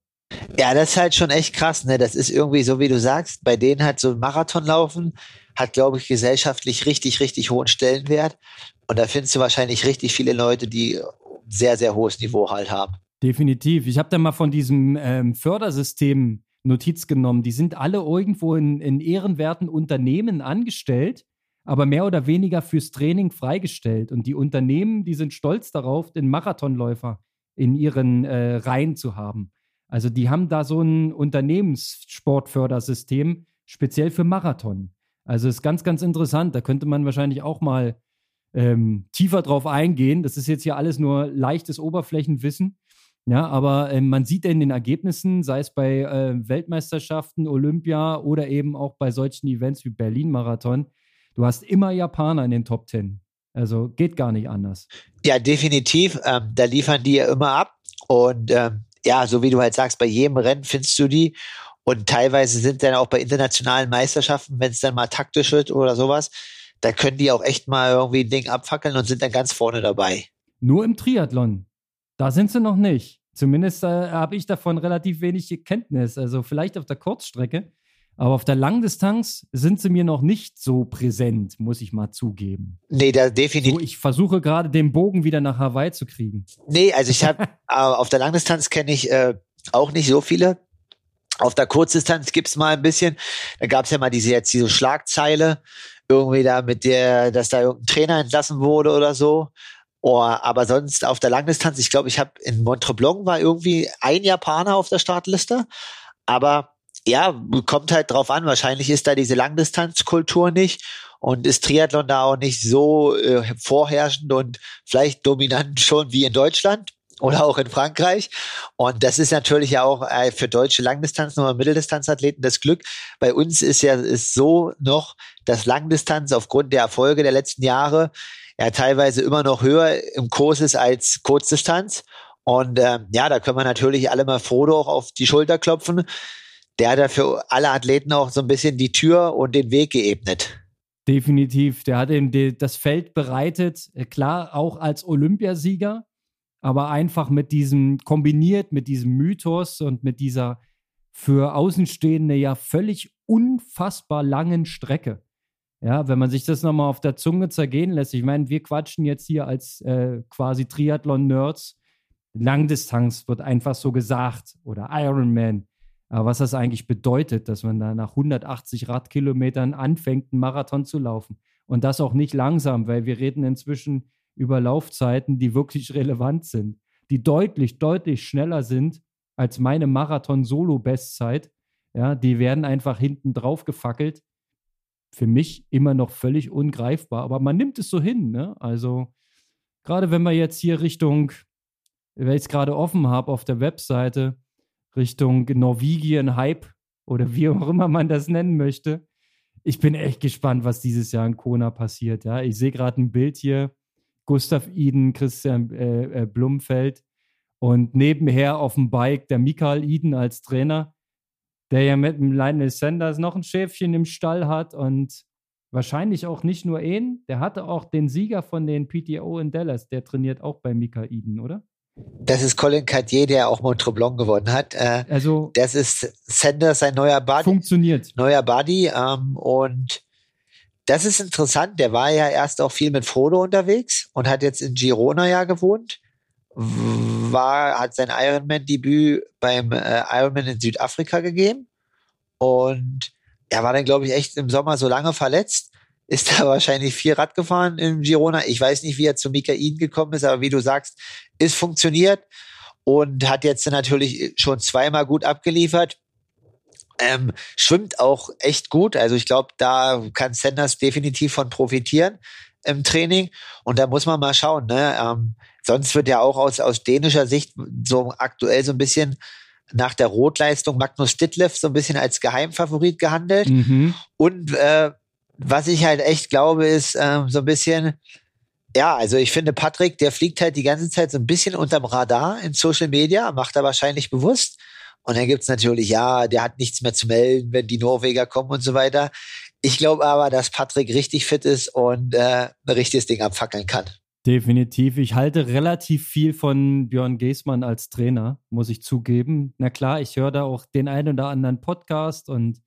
[SPEAKER 2] Ja, das ist halt schon echt krass, ne? Das ist irgendwie so, wie du sagst, bei denen hat so ein Marathon laufen, hat, glaube ich, gesellschaftlich richtig, richtig hohen Stellenwert. Und da findest du wahrscheinlich richtig viele Leute, die sehr, sehr hohes Niveau halt haben.
[SPEAKER 1] Definitiv. Ich habe da mal von diesem ähm, Fördersystem Notiz genommen. Die sind alle irgendwo in, in ehrenwerten Unternehmen angestellt, aber mehr oder weniger fürs Training freigestellt. Und die Unternehmen, die sind stolz darauf, den Marathonläufer in ihren äh, Reihen zu haben. Also die haben da so ein Unternehmenssportfördersystem speziell für Marathon. Also ist ganz, ganz interessant. Da könnte man wahrscheinlich auch mal ähm, tiefer drauf eingehen. Das ist jetzt hier alles nur leichtes Oberflächenwissen. Ja, aber äh, man sieht in den Ergebnissen, sei es bei äh, Weltmeisterschaften, Olympia oder eben auch bei solchen Events wie Berlin-Marathon, du hast immer Japaner in den Top Ten. Also geht gar nicht anders.
[SPEAKER 2] Ja, definitiv. Ähm, da liefern die ja immer ab. Und ähm, ja, so wie du halt sagst, bei jedem Rennen findest du die. Und teilweise sind dann auch bei internationalen Meisterschaften, wenn es dann mal taktisch wird oder sowas, da können die auch echt mal irgendwie ein Ding abfackeln und sind dann ganz vorne dabei.
[SPEAKER 1] Nur im Triathlon. Da sind sie noch nicht. Zumindest äh, habe ich davon relativ wenig Kenntnis. Also vielleicht auf der Kurzstrecke. Aber auf der Langdistanz sind sie mir noch nicht so präsent, muss ich mal zugeben.
[SPEAKER 2] Nee, da definitiv. So,
[SPEAKER 1] ich versuche gerade den Bogen wieder nach Hawaii zu kriegen.
[SPEAKER 2] Nee, also ich habe äh, auf der Langdistanz kenne ich äh, auch nicht so viele. Auf der Kurzdistanz gibt's mal ein bisschen. Da gab's ja mal diese jetzt diese Schlagzeile irgendwie da mit der, dass da irgendein Trainer entlassen wurde oder so. Oh, aber sonst auf der Langdistanz, ich glaube, ich habe in Montreblanc war irgendwie ein Japaner auf der Startliste, aber ja, kommt halt drauf an. Wahrscheinlich ist da diese Langdistanzkultur nicht und ist Triathlon da auch nicht so äh, vorherrschend und vielleicht dominant schon wie in Deutschland oder auch in Frankreich. Und das ist natürlich ja auch äh, für deutsche Langdistanz- oder Mitteldistanzathleten das Glück. Bei uns ist ja ist so noch, dass Langdistanz aufgrund der Erfolge der letzten Jahre ja teilweise immer noch höher im Kurs ist als Kurzdistanz. Und äh, ja, da können wir natürlich alle mal Frodo auch auf die Schulter klopfen der hat ja für alle Athleten auch so ein bisschen die Tür und den Weg geebnet.
[SPEAKER 1] Definitiv. Der hat ihm das Feld bereitet, äh, klar auch als Olympiasieger, aber einfach mit diesem, kombiniert mit diesem Mythos und mit dieser für Außenstehende ja völlig unfassbar langen Strecke. Ja, wenn man sich das nochmal auf der Zunge zergehen lässt. Ich meine, wir quatschen jetzt hier als äh, quasi Triathlon-Nerds. Langdistanz wird einfach so gesagt oder Ironman. Aber was das eigentlich bedeutet, dass man da nach 180 Radkilometern anfängt, einen Marathon zu laufen. Und das auch nicht langsam, weil wir reden inzwischen über Laufzeiten, die wirklich relevant sind, die deutlich, deutlich schneller sind als meine Marathon-Solo-Bestzeit. Ja, die werden einfach hinten drauf gefackelt. Für mich immer noch völlig ungreifbar, aber man nimmt es so hin. Ne? Also, gerade wenn wir jetzt hier Richtung, weil ich es gerade offen habe auf der Webseite, Richtung Norwegian Hype oder wie auch immer man das nennen möchte, ich bin echt gespannt, was dieses Jahr in Kona passiert. Ja, ich sehe gerade ein Bild hier. Gustav Iden, Christian äh, äh, Blumfeld und nebenher auf dem Bike der Mikael Iden als Trainer, der ja mit dem Lionel Sanders noch ein Schäfchen im Stall hat und wahrscheinlich auch nicht nur ihn, der hatte auch den Sieger von den PTO in Dallas, der trainiert auch bei Mikael Iden, oder?
[SPEAKER 2] Das ist Colin Cartier, der auch Montreblon gewonnen hat. Äh, also das ist Sanders, sein neuer Buddy.
[SPEAKER 1] Funktioniert.
[SPEAKER 2] Neuer Buddy. Ähm, und das ist interessant. Der war ja erst auch viel mit Frodo unterwegs und hat jetzt in Girona ja gewohnt. War, hat sein Ironman-Debüt beim äh, Ironman in Südafrika gegeben. Und er war dann, glaube ich, echt im Sommer so lange verletzt ist da wahrscheinlich viel Rad gefahren im Girona. Ich weiß nicht, wie er zu Mikain gekommen ist, aber wie du sagst, ist funktioniert und hat jetzt natürlich schon zweimal gut abgeliefert. Ähm, schwimmt auch echt gut. Also ich glaube, da kann Sanders definitiv von profitieren im Training. Und da muss man mal schauen. Ne? Ähm, sonst wird ja auch aus, aus dänischer Sicht so aktuell so ein bisschen nach der Rotleistung Magnus Ditlev so ein bisschen als Geheimfavorit gehandelt. Mhm. Und äh, was ich halt echt glaube, ist ähm, so ein bisschen, ja, also ich finde, Patrick, der fliegt halt die ganze Zeit so ein bisschen unterm Radar in Social Media, macht er wahrscheinlich bewusst. Und dann gibt's natürlich, ja, der hat nichts mehr zu melden, wenn die Norweger kommen und so weiter. Ich glaube aber, dass Patrick richtig fit ist und äh, ein richtiges Ding abfackeln kann.
[SPEAKER 1] Definitiv. Ich halte relativ viel von Björn Geßmann als Trainer, muss ich zugeben. Na klar, ich höre da auch den einen oder anderen Podcast und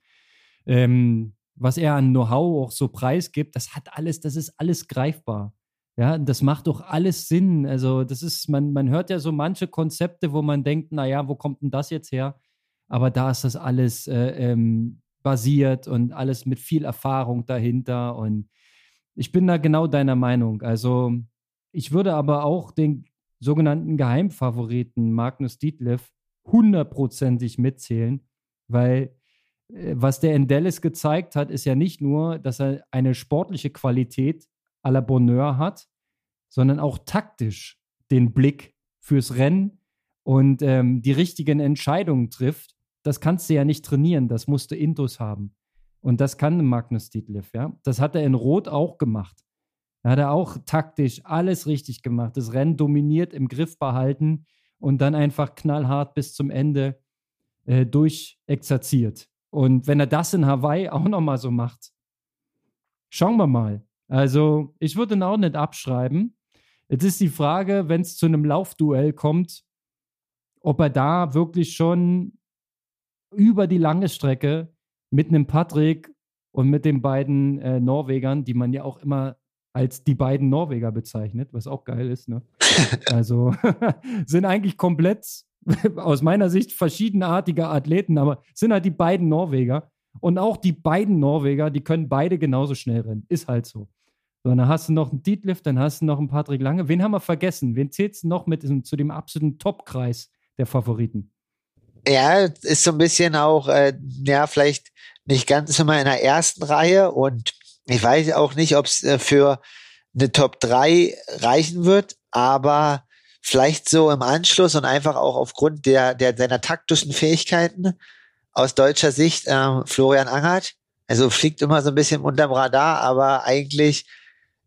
[SPEAKER 1] ähm, was er an Know-how auch so preisgibt, das hat alles, das ist alles greifbar. Ja, das macht doch alles Sinn. Also, das ist, man, man hört ja so manche Konzepte, wo man denkt, naja, wo kommt denn das jetzt her? Aber da ist das alles äh, ähm, basiert und alles mit viel Erfahrung dahinter. Und ich bin da genau deiner Meinung. Also, ich würde aber auch den sogenannten Geheimfavoriten Magnus Dietleff hundertprozentig mitzählen, weil äh, was der in Dallas gezeigt hat, ist ja nicht nur, dass er eine sportliche Qualität à la Bonheur hat, sondern auch taktisch den Blick fürs Rennen und ähm, die richtigen Entscheidungen trifft. Das kannst du ja nicht trainieren, das musst du Intus haben. Und das kann Magnus Dietliff, ja. Das hat er in Rot auch gemacht. Da hat er auch taktisch alles richtig gemacht, das Rennen dominiert, im Griff behalten und dann einfach knallhart bis zum Ende äh, durchexerziert. Und wenn er das in Hawaii auch nochmal so macht, schauen wir mal. Also, ich würde ihn auch nicht abschreiben. Jetzt ist die Frage, wenn es zu einem Laufduell kommt, ob er da wirklich schon über die lange Strecke mit einem Patrick und mit den beiden äh, Norwegern, die man ja auch immer als die beiden Norweger bezeichnet, was auch geil ist, ne? Also sind eigentlich komplett aus meiner Sicht verschiedenartige Athleten, aber sind halt die beiden Norweger. Und auch die beiden Norweger, die können beide genauso schnell rennen. Ist halt so. So, dann hast du noch einen Dietlift, dann hast du noch einen Patrick Lange. Wen haben wir vergessen? Wen zählst du noch mit diesem, zu dem absoluten Top-Kreis der Favoriten?
[SPEAKER 2] Ja, ist so ein bisschen auch, äh, ja, vielleicht nicht ganz immer in der ersten Reihe und ich weiß auch nicht, ob es äh, für eine Top 3 reichen wird, aber vielleicht so im Anschluss und einfach auch aufgrund der, der seiner taktischen Fähigkeiten aus deutscher Sicht äh, Florian Angert. Also fliegt immer so ein bisschen unterm Radar, aber eigentlich,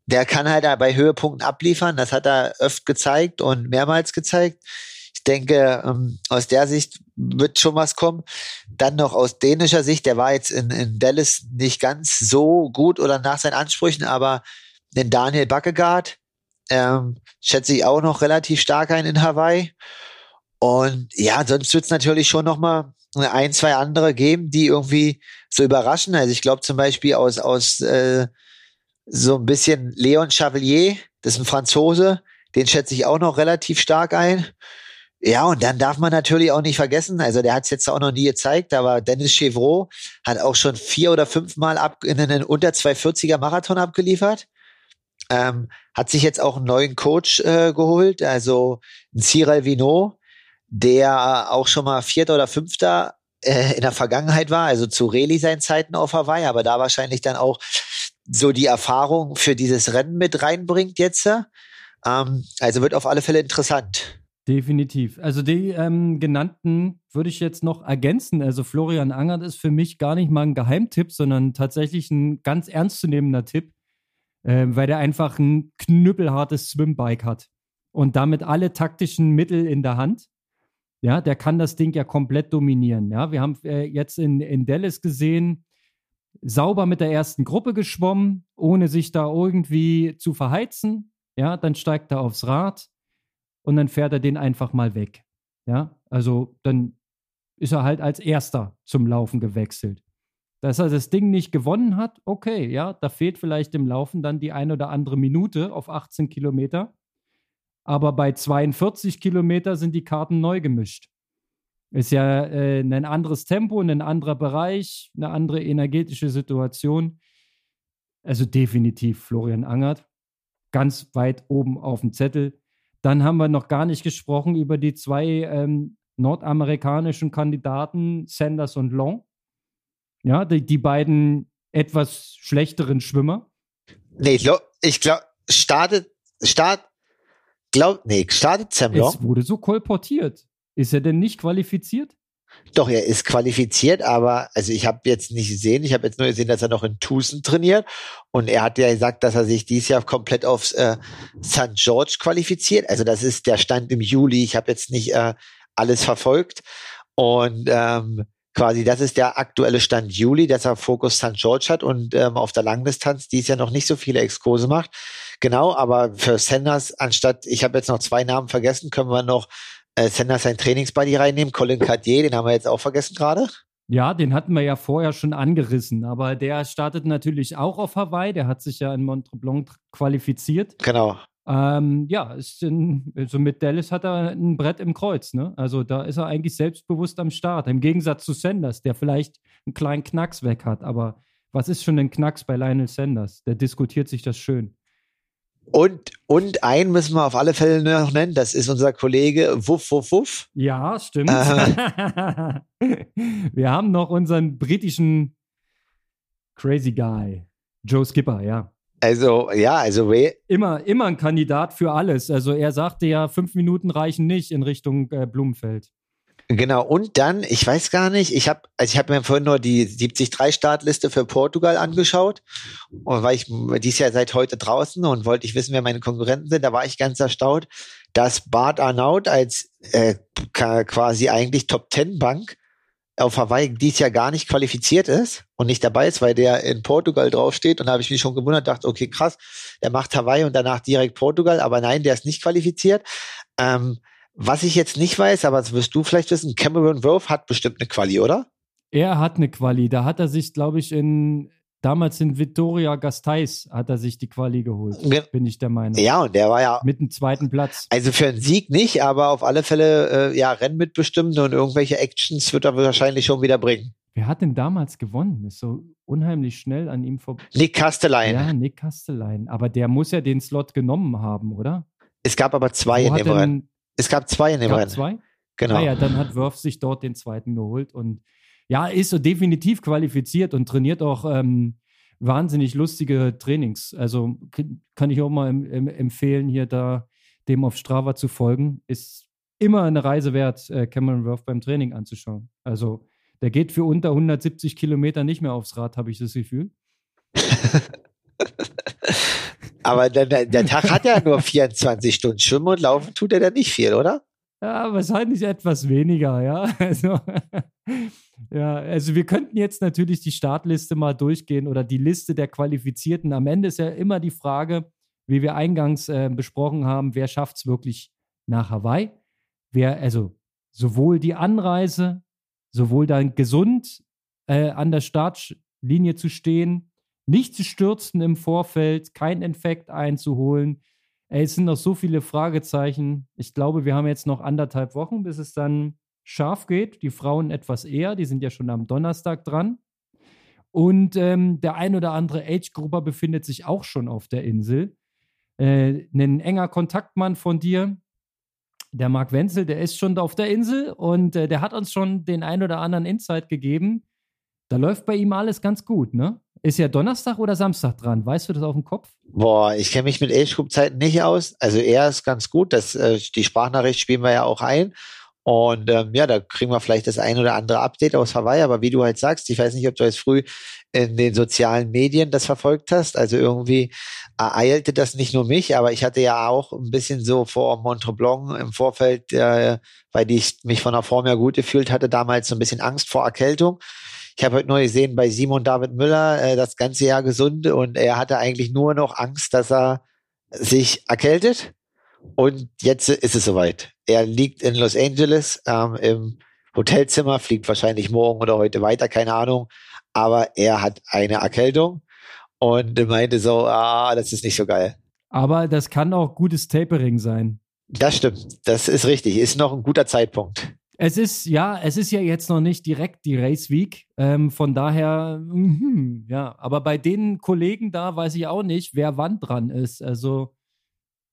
[SPEAKER 2] der kann halt bei Höhepunkten abliefern. Das hat er öfter gezeigt und mehrmals gezeigt. Ich denke, ähm, aus der Sicht wird schon was kommen. Dann noch aus dänischer Sicht, der war jetzt in, in Dallas nicht ganz so gut oder nach seinen Ansprüchen, aber den Daniel Backegaard, ähm, schätze ich auch noch relativ stark ein in Hawaii. Und ja, sonst wird es natürlich schon noch mal ein, zwei andere geben, die irgendwie so überraschen. Also ich glaube zum Beispiel aus, aus äh, so ein bisschen Leon Chevalier, das ist ein Franzose, den schätze ich auch noch relativ stark ein. Ja, und dann darf man natürlich auch nicht vergessen, also der hat es jetzt auch noch nie gezeigt, aber Dennis Chevreau hat auch schon vier oder fünfmal ab in einen unter 240er Marathon abgeliefert. Ähm, hat sich jetzt auch einen neuen Coach äh, geholt, also Cyril Vino, der auch schon mal Vierter oder Fünfter äh, in der Vergangenheit war, also zu Reli seinen Zeiten auf Hawaii, aber da wahrscheinlich dann auch so die Erfahrung für dieses Rennen mit reinbringt jetzt. Ähm, also wird auf alle Fälle interessant.
[SPEAKER 1] Definitiv. Also die ähm, genannten würde ich jetzt noch ergänzen. Also Florian Angert ist für mich gar nicht mal ein Geheimtipp, sondern tatsächlich ein ganz ernstzunehmender Tipp, äh, weil der einfach ein knüppelhartes Swimbike hat und damit alle taktischen Mittel in der Hand. Ja, der kann das Ding ja komplett dominieren. Ja, wir haben äh, jetzt in, in Dallas gesehen, sauber mit der ersten Gruppe geschwommen, ohne sich da irgendwie zu verheizen. Ja, dann steigt er aufs Rad und dann fährt er den einfach mal weg. Ja, also dann ist er halt als Erster zum Laufen gewechselt. Dass er das Ding nicht gewonnen hat, okay, ja, da fehlt vielleicht im Laufen dann die ein oder andere Minute auf 18 Kilometer. Aber bei 42 Kilometer sind die Karten neu gemischt. Ist ja äh, ein anderes Tempo, ein anderer Bereich, eine andere energetische Situation. Also definitiv Florian Angert. Ganz weit oben auf dem Zettel. Dann haben wir noch gar nicht gesprochen über die zwei ähm, nordamerikanischen Kandidaten, Sanders und Long. Ja, die, die beiden etwas schlechteren Schwimmer.
[SPEAKER 2] Nee, ich glaube, glaub, startet, start, glaub, nee, startet Sam Long.
[SPEAKER 1] Es wurde so kolportiert. Ist er denn nicht qualifiziert?
[SPEAKER 2] Doch, er ist qualifiziert, aber also ich habe jetzt nicht gesehen, ich habe jetzt nur gesehen, dass er noch in Tucson trainiert und er hat ja gesagt, dass er sich dieses Jahr komplett aufs äh, St. George qualifiziert. Also das ist der Stand im Juli. Ich habe jetzt nicht äh, alles verfolgt und ähm, quasi das ist der aktuelle Stand Juli, dass er Fokus St. George hat und ähm, auf der Langdistanz dies Jahr noch nicht so viele Exkurse macht. Genau, aber für Sanders anstatt, ich habe jetzt noch zwei Namen vergessen, können wir noch äh, Sanders sein Trainingsbuddy reinnehmen. Colin Cartier, den haben wir jetzt auch vergessen gerade.
[SPEAKER 1] Ja, den hatten wir ja vorher schon angerissen, aber der startet natürlich auch auf Hawaii. Der hat sich ja in Montreblanc qualifiziert.
[SPEAKER 2] Genau.
[SPEAKER 1] Ähm, ja, ist in, also mit Dallas hat er ein Brett im Kreuz, ne? Also da ist er eigentlich selbstbewusst am Start. Im Gegensatz zu Sanders, der vielleicht einen kleinen Knacks weg hat. Aber was ist schon ein Knacks bei Lionel Sanders? Der diskutiert sich das schön.
[SPEAKER 2] Und, und einen müssen wir auf alle Fälle noch nennen, das ist unser Kollege Wuff Wuff Wuff.
[SPEAKER 1] Ja, stimmt. Äh. wir haben noch unseren britischen Crazy Guy, Joe Skipper, ja.
[SPEAKER 2] Also, ja, also
[SPEAKER 1] immer, immer ein Kandidat für alles. Also er sagte ja, fünf Minuten reichen nicht in Richtung äh, Blumenfeld.
[SPEAKER 2] Genau, und dann, ich weiß gar nicht, ich habe also ich habe mir vorhin nur die 73 Startliste für Portugal angeschaut und weil ich dies Jahr seit heute draußen und wollte ich wissen, wer meine Konkurrenten sind, da war ich ganz erstaunt, dass Bart Arnaut als äh, quasi eigentlich Top Ten Bank auf Hawaii dies Jahr gar nicht qualifiziert ist und nicht dabei ist, weil der in Portugal draufsteht. Und da habe ich mich schon gewundert, dachte, okay, krass, der macht Hawaii und danach direkt Portugal, aber nein, der ist nicht qualifiziert. Ähm, was ich jetzt nicht weiß, aber das wirst du vielleicht wissen, Cameron Wolf hat bestimmt eine Quali, oder?
[SPEAKER 1] Er hat eine Quali. Da hat er sich, glaube ich, in damals in Vittoria Gasteiz hat er sich die Quali geholt, Ge bin ich der Meinung.
[SPEAKER 2] Ja, und der war ja
[SPEAKER 1] mit dem zweiten Platz.
[SPEAKER 2] Also für einen Sieg nicht, aber auf alle Fälle äh, ja Rennen mitbestimmt und irgendwelche Actions wird er wahrscheinlich schon wieder bringen.
[SPEAKER 1] Wer hat denn damals gewonnen? Ist so unheimlich schnell an ihm vorbei.
[SPEAKER 2] Nick Kastelein.
[SPEAKER 1] Ja, Nick Kastelein. Aber der muss ja den Slot genommen haben, oder?
[SPEAKER 2] Es gab aber zwei Wo in dem Rennen. Es gab zwei in dem Rennen.
[SPEAKER 1] Zwei? Genau. Ah ja, dann hat Wurf sich dort den zweiten geholt und ja, ist so definitiv qualifiziert und trainiert auch ähm, wahnsinnig lustige Trainings. Also kann ich auch mal em em empfehlen, hier da dem auf Strava zu folgen. Ist immer eine Reise wert, äh, Cameron Worth beim Training anzuschauen. Also der geht für unter 170 Kilometer nicht mehr aufs Rad, habe ich das Gefühl.
[SPEAKER 2] Aber der, der, Tag hat ja nur 24 Stunden. Schwimmen und Laufen tut er dann nicht viel, oder?
[SPEAKER 1] Ja, wahrscheinlich etwas weniger, ja. Also, ja, also wir könnten jetzt natürlich die Startliste mal durchgehen oder die Liste der Qualifizierten. Am Ende ist ja immer die Frage, wie wir eingangs äh, besprochen haben, wer schafft es wirklich nach Hawaii? Wer, also sowohl die Anreise, sowohl dann gesund äh, an der Startlinie zu stehen, nicht zu stürzen im Vorfeld, keinen Infekt einzuholen. Ey, es sind noch so viele Fragezeichen. Ich glaube, wir haben jetzt noch anderthalb Wochen, bis es dann scharf geht. Die Frauen etwas eher, die sind ja schon am Donnerstag dran. Und ähm, der ein oder andere Age-Grupper befindet sich auch schon auf der Insel. Äh, ein enger Kontaktmann von dir, der Marc Wenzel, der ist schon auf der Insel und äh, der hat uns schon den ein oder anderen Insight gegeben. Da läuft bei ihm alles ganz gut, ne? Ist ja Donnerstag oder Samstag dran? Weißt du das auf dem Kopf?
[SPEAKER 2] Boah, ich kenne mich mit Age Group Zeiten nicht aus. Also er ist ganz gut. Das, äh, die Sprachnachricht spielen wir ja auch ein. Und ähm, ja, da kriegen wir vielleicht das ein oder andere Update aus Hawaii. Aber wie du halt sagst, ich weiß nicht, ob du jetzt früh in den sozialen Medien das verfolgt hast. Also irgendwie ereilte das nicht nur mich, aber ich hatte ja auch ein bisschen so vor Montreblanc im Vorfeld, äh, weil ich mich von der Form ja gut gefühlt hatte, damals so ein bisschen Angst vor Erkältung. Ich habe heute nur gesehen bei Simon David Müller äh, das ganze Jahr gesund und er hatte eigentlich nur noch Angst, dass er sich erkältet. Und jetzt ist es soweit. Er liegt in Los Angeles ähm, im Hotelzimmer, fliegt wahrscheinlich morgen oder heute weiter, keine Ahnung. Aber er hat eine Erkältung und meinte so, ah, das ist nicht so geil.
[SPEAKER 1] Aber das kann auch gutes Tapering sein.
[SPEAKER 2] Das stimmt. Das ist richtig. Ist noch ein guter Zeitpunkt.
[SPEAKER 1] Es ist, ja, es ist ja jetzt noch nicht direkt die Race Week. Ähm, von daher, mh, ja, aber bei den Kollegen da weiß ich auch nicht, wer wann dran ist. Also,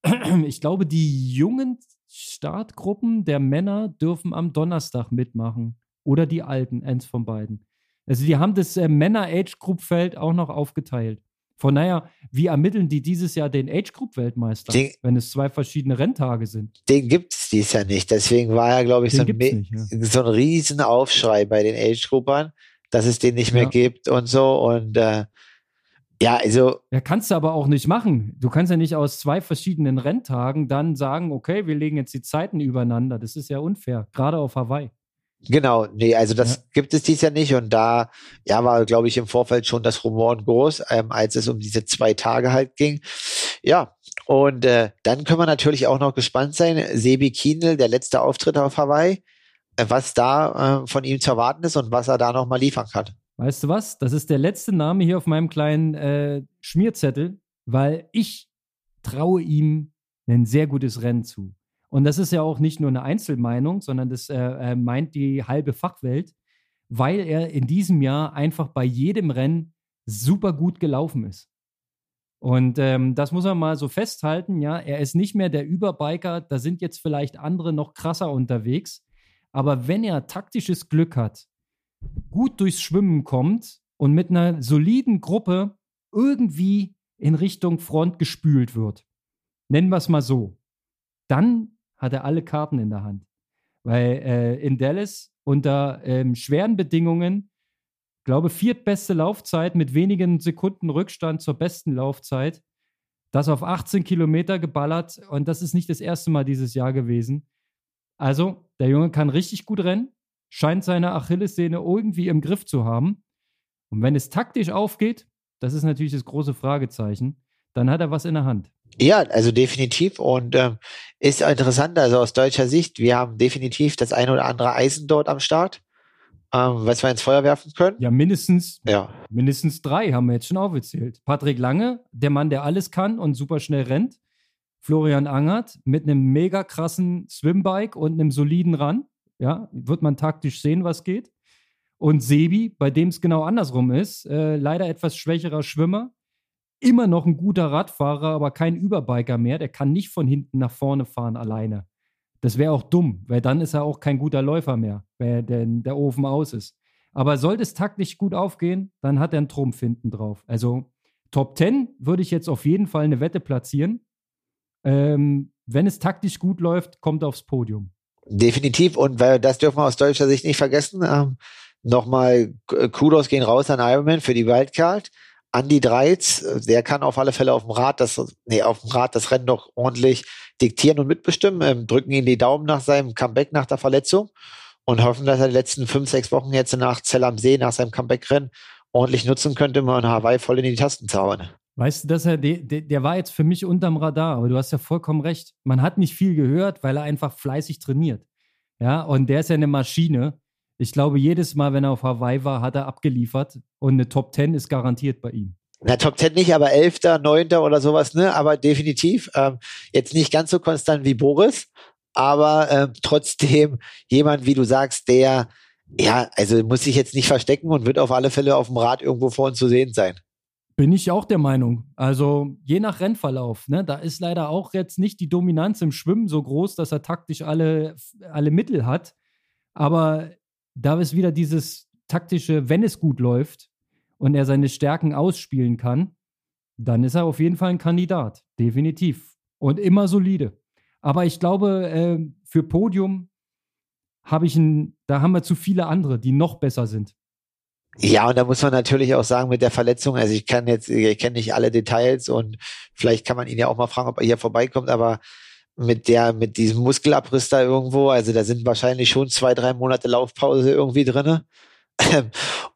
[SPEAKER 1] ich glaube, die jungen Startgruppen der Männer dürfen am Donnerstag mitmachen. Oder die alten, eins von beiden. Also, die haben das äh, Männer-Age-Group-Feld auch noch aufgeteilt. Von daher, wie ermitteln die dieses Jahr den Age Group Weltmeister, den, wenn es zwei verschiedene Renntage sind?
[SPEAKER 2] Den gibt es dieses Jahr nicht. Deswegen war ja, glaube ich, so ein, nicht, ja. so ein riesen Aufschrei bei den Age Groupern, dass es den nicht mehr gibt und so. Und äh, ja, also.
[SPEAKER 1] Ja, kannst du aber auch nicht machen. Du kannst ja nicht aus zwei verschiedenen Renntagen dann sagen, okay, wir legen jetzt die Zeiten übereinander. Das ist ja unfair, gerade auf Hawaii.
[SPEAKER 2] Genau, nee, also das ja. gibt es dies Jahr nicht und da ja war, glaube ich, im Vorfeld schon das Rumor groß, ähm, als es um diese zwei Tage halt ging. Ja, und äh, dann können wir natürlich auch noch gespannt sein, Sebi Kienel, der letzte Auftritt auf Hawaii, äh, was da äh, von ihm zu erwarten ist und was er da nochmal liefern kann.
[SPEAKER 1] Weißt du was? Das ist der letzte Name hier auf meinem kleinen äh, Schmierzettel, weil ich traue ihm ein sehr gutes Rennen zu. Und das ist ja auch nicht nur eine Einzelmeinung, sondern das äh, äh, meint die halbe Fachwelt, weil er in diesem Jahr einfach bei jedem Rennen super gut gelaufen ist. Und ähm, das muss man mal so festhalten, ja, er ist nicht mehr der Überbiker, da sind jetzt vielleicht andere noch krasser unterwegs, aber wenn er taktisches Glück hat, gut durchs Schwimmen kommt und mit einer soliden Gruppe irgendwie in Richtung Front gespült wird, nennen wir es mal so, dann hat er alle Karten in der Hand. Weil äh, in Dallas unter ähm, schweren Bedingungen, glaube viertbeste Laufzeit mit wenigen Sekunden Rückstand zur besten Laufzeit, das auf 18 Kilometer geballert und das ist nicht das erste Mal dieses Jahr gewesen. Also, der Junge kann richtig gut rennen, scheint seine Achillessehne irgendwie im Griff zu haben. Und wenn es taktisch aufgeht, das ist natürlich das große Fragezeichen, dann hat er was in der Hand.
[SPEAKER 2] Ja, also definitiv und ähm, ist interessant, also aus deutscher Sicht, wir haben definitiv das ein oder andere Eisen dort am Start, ähm, was wir ins Feuer werfen können.
[SPEAKER 1] Ja, mindestens, ja. mindestens drei haben wir jetzt schon aufgezählt. Patrick Lange, der Mann, der alles kann und super schnell rennt. Florian Angert mit einem mega krassen Swimbike und einem soliden Run. Ja, wird man taktisch sehen, was geht. Und Sebi, bei dem es genau andersrum ist, äh, leider etwas schwächerer Schwimmer, immer noch ein guter Radfahrer, aber kein Überbiker mehr. Der kann nicht von hinten nach vorne fahren alleine. Das wäre auch dumm, weil dann ist er auch kein guter Läufer mehr, der, der Ofen aus ist. Aber sollte es taktisch gut aufgehen, dann hat er einen Trumpf hinten drauf. Also Top 10 würde ich jetzt auf jeden Fall eine Wette platzieren. Ähm, wenn es taktisch gut läuft, kommt er aufs Podium.
[SPEAKER 2] Definitiv. Und weil das dürfen wir aus deutscher Sicht nicht vergessen. Ähm, Nochmal Kudos gehen raus an Ironman für die Wildcard. Andy Dreiz, der kann auf alle Fälle auf dem Rad das, nee, auf dem Rad das Rennen noch ordentlich diktieren und mitbestimmen, ähm, drücken ihn die Daumen nach seinem Comeback nach der Verletzung und hoffen, dass er die letzten fünf, sechs Wochen jetzt nach Zell am See, nach seinem Comeback-Rennen ordentlich nutzen könnte, um in Hawaii voll in die Tasten hauen.
[SPEAKER 1] Weißt du, dass er, der, der war jetzt für mich unterm Radar, aber du hast ja vollkommen recht. Man hat nicht viel gehört, weil er einfach fleißig trainiert. Ja, und der ist ja eine Maschine. Ich glaube, jedes Mal, wenn er auf Hawaii war, hat er abgeliefert und eine Top 10 ist garantiert bei ihm.
[SPEAKER 2] Na, Top 10 nicht, aber Elfter, Neunter oder sowas, ne? Aber definitiv ähm, jetzt nicht ganz so konstant wie Boris, aber ähm, trotzdem jemand, wie du sagst, der ja, also muss sich jetzt nicht verstecken und wird auf alle Fälle auf dem Rad irgendwo vor uns zu sehen sein.
[SPEAKER 1] Bin ich auch der Meinung. Also je nach Rennverlauf, ne, da ist leider auch jetzt nicht die Dominanz im Schwimmen so groß, dass er taktisch alle, alle Mittel hat. Aber da ist wieder dieses taktische, wenn es gut läuft. und er seine Stärken ausspielen kann, dann ist er auf jeden Fall ein Kandidat. Definitiv. Und immer solide. Aber ich glaube, äh, für Podium habe ich ein, da haben wir zu viele andere, die noch besser sind.
[SPEAKER 2] Ja, und da muss man natürlich auch sagen, mit der Verletzung, also ich kann jetzt, ich kenne nicht alle Details und vielleicht kann man ihn ja auch mal fragen, ob er hier vorbeikommt, aber mit der, mit diesem Muskelabriss da irgendwo, also da sind wahrscheinlich schon zwei, drei Monate Laufpause irgendwie drinne.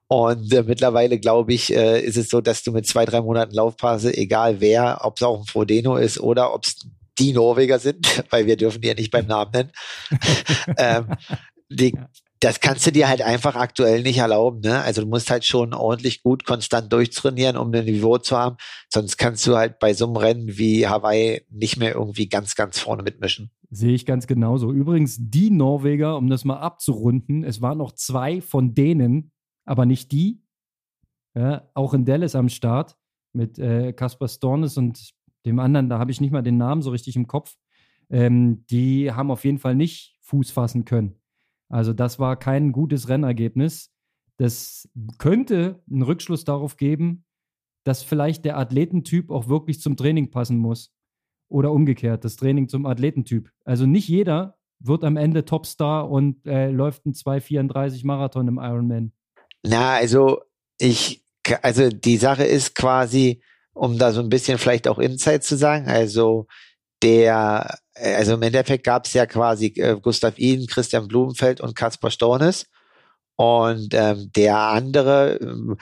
[SPEAKER 2] Und äh, mittlerweile, glaube ich, äh, ist es so, dass du mit zwei, drei Monaten Laufpause, egal wer, ob es auch ein Frodeno ist oder ob es die Norweger sind, weil wir dürfen die ja nicht beim Namen nennen, ähm, die, das kannst du dir halt einfach aktuell nicht erlauben. Ne? Also du musst halt schon ordentlich gut konstant durchtrainieren, um ein Niveau zu haben. Sonst kannst du halt bei so einem Rennen wie Hawaii nicht mehr irgendwie ganz, ganz vorne mitmischen.
[SPEAKER 1] Sehe ich ganz genauso. Übrigens, die Norweger, um das mal abzurunden, es waren noch zwei von denen, aber nicht die. Ja, auch in Dallas am Start mit äh, Kaspar Stornes und dem anderen, da habe ich nicht mal den Namen so richtig im Kopf. Ähm, die haben auf jeden Fall nicht Fuß fassen können. Also das war kein gutes Rennergebnis. Das könnte einen Rückschluss darauf geben, dass vielleicht der Athletentyp auch wirklich zum Training passen muss. Oder umgekehrt, das Training zum Athletentyp. Also nicht jeder wird am Ende Topstar und äh, läuft einen 2,34 Marathon im Ironman.
[SPEAKER 2] Na, also ich, also die Sache ist quasi, um da so ein bisschen vielleicht auch Insight zu sagen, also der äh, also im Endeffekt gab es ja quasi äh, Gustav Iden, Christian Blumenfeld und Kaspar Stornes. Und ähm, der andere ähm,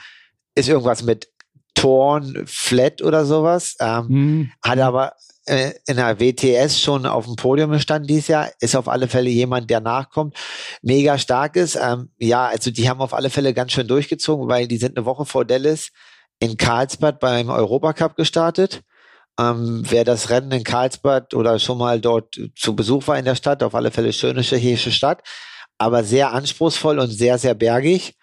[SPEAKER 2] ist irgendwas mit Torn, Flat oder sowas. Ähm, mhm. Hat aber äh, in der WTS schon auf dem Podium gestanden dieses Jahr. Ist auf alle Fälle jemand, der nachkommt. Mega stark ist. Ähm, ja, also die haben auf alle Fälle ganz schön durchgezogen, weil die sind eine Woche vor Dallas in Karlsbad beim Europacup gestartet. Ähm, wer das Rennen in Karlsbad oder schon mal dort zu Besuch war in der Stadt, auf alle Fälle schöne tschechische Stadt, aber sehr anspruchsvoll und sehr, sehr bergig.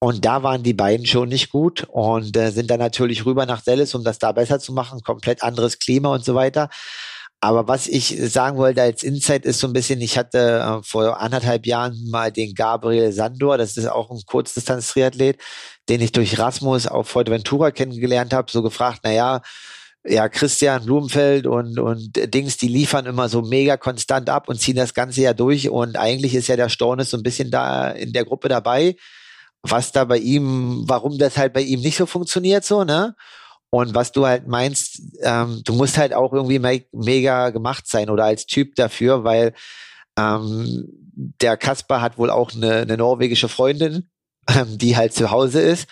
[SPEAKER 2] Und da waren die beiden schon nicht gut und äh, sind dann natürlich rüber nach Dallas, um das da besser zu machen. Komplett anderes Klima und so weiter. Aber was ich sagen wollte als Insight ist so ein bisschen, ich hatte äh, vor anderthalb Jahren mal den Gabriel Sandor, das ist auch ein Kurzdistanz-Triathlet, den ich durch Rasmus auf Fuerteventura kennengelernt habe, so gefragt, na ja, ja, Christian Blumenfeld und, und Dings, die liefern immer so mega konstant ab und ziehen das Ganze ja durch. Und eigentlich ist ja der Stornes so ein bisschen da in der Gruppe dabei, was da bei ihm, warum das halt bei ihm nicht so funktioniert, so, ne? Und was du halt meinst, ähm, du musst halt auch irgendwie me mega gemacht sein oder als Typ dafür, weil ähm, der Kasper hat wohl auch eine, eine norwegische Freundin, ähm, die halt zu Hause ist,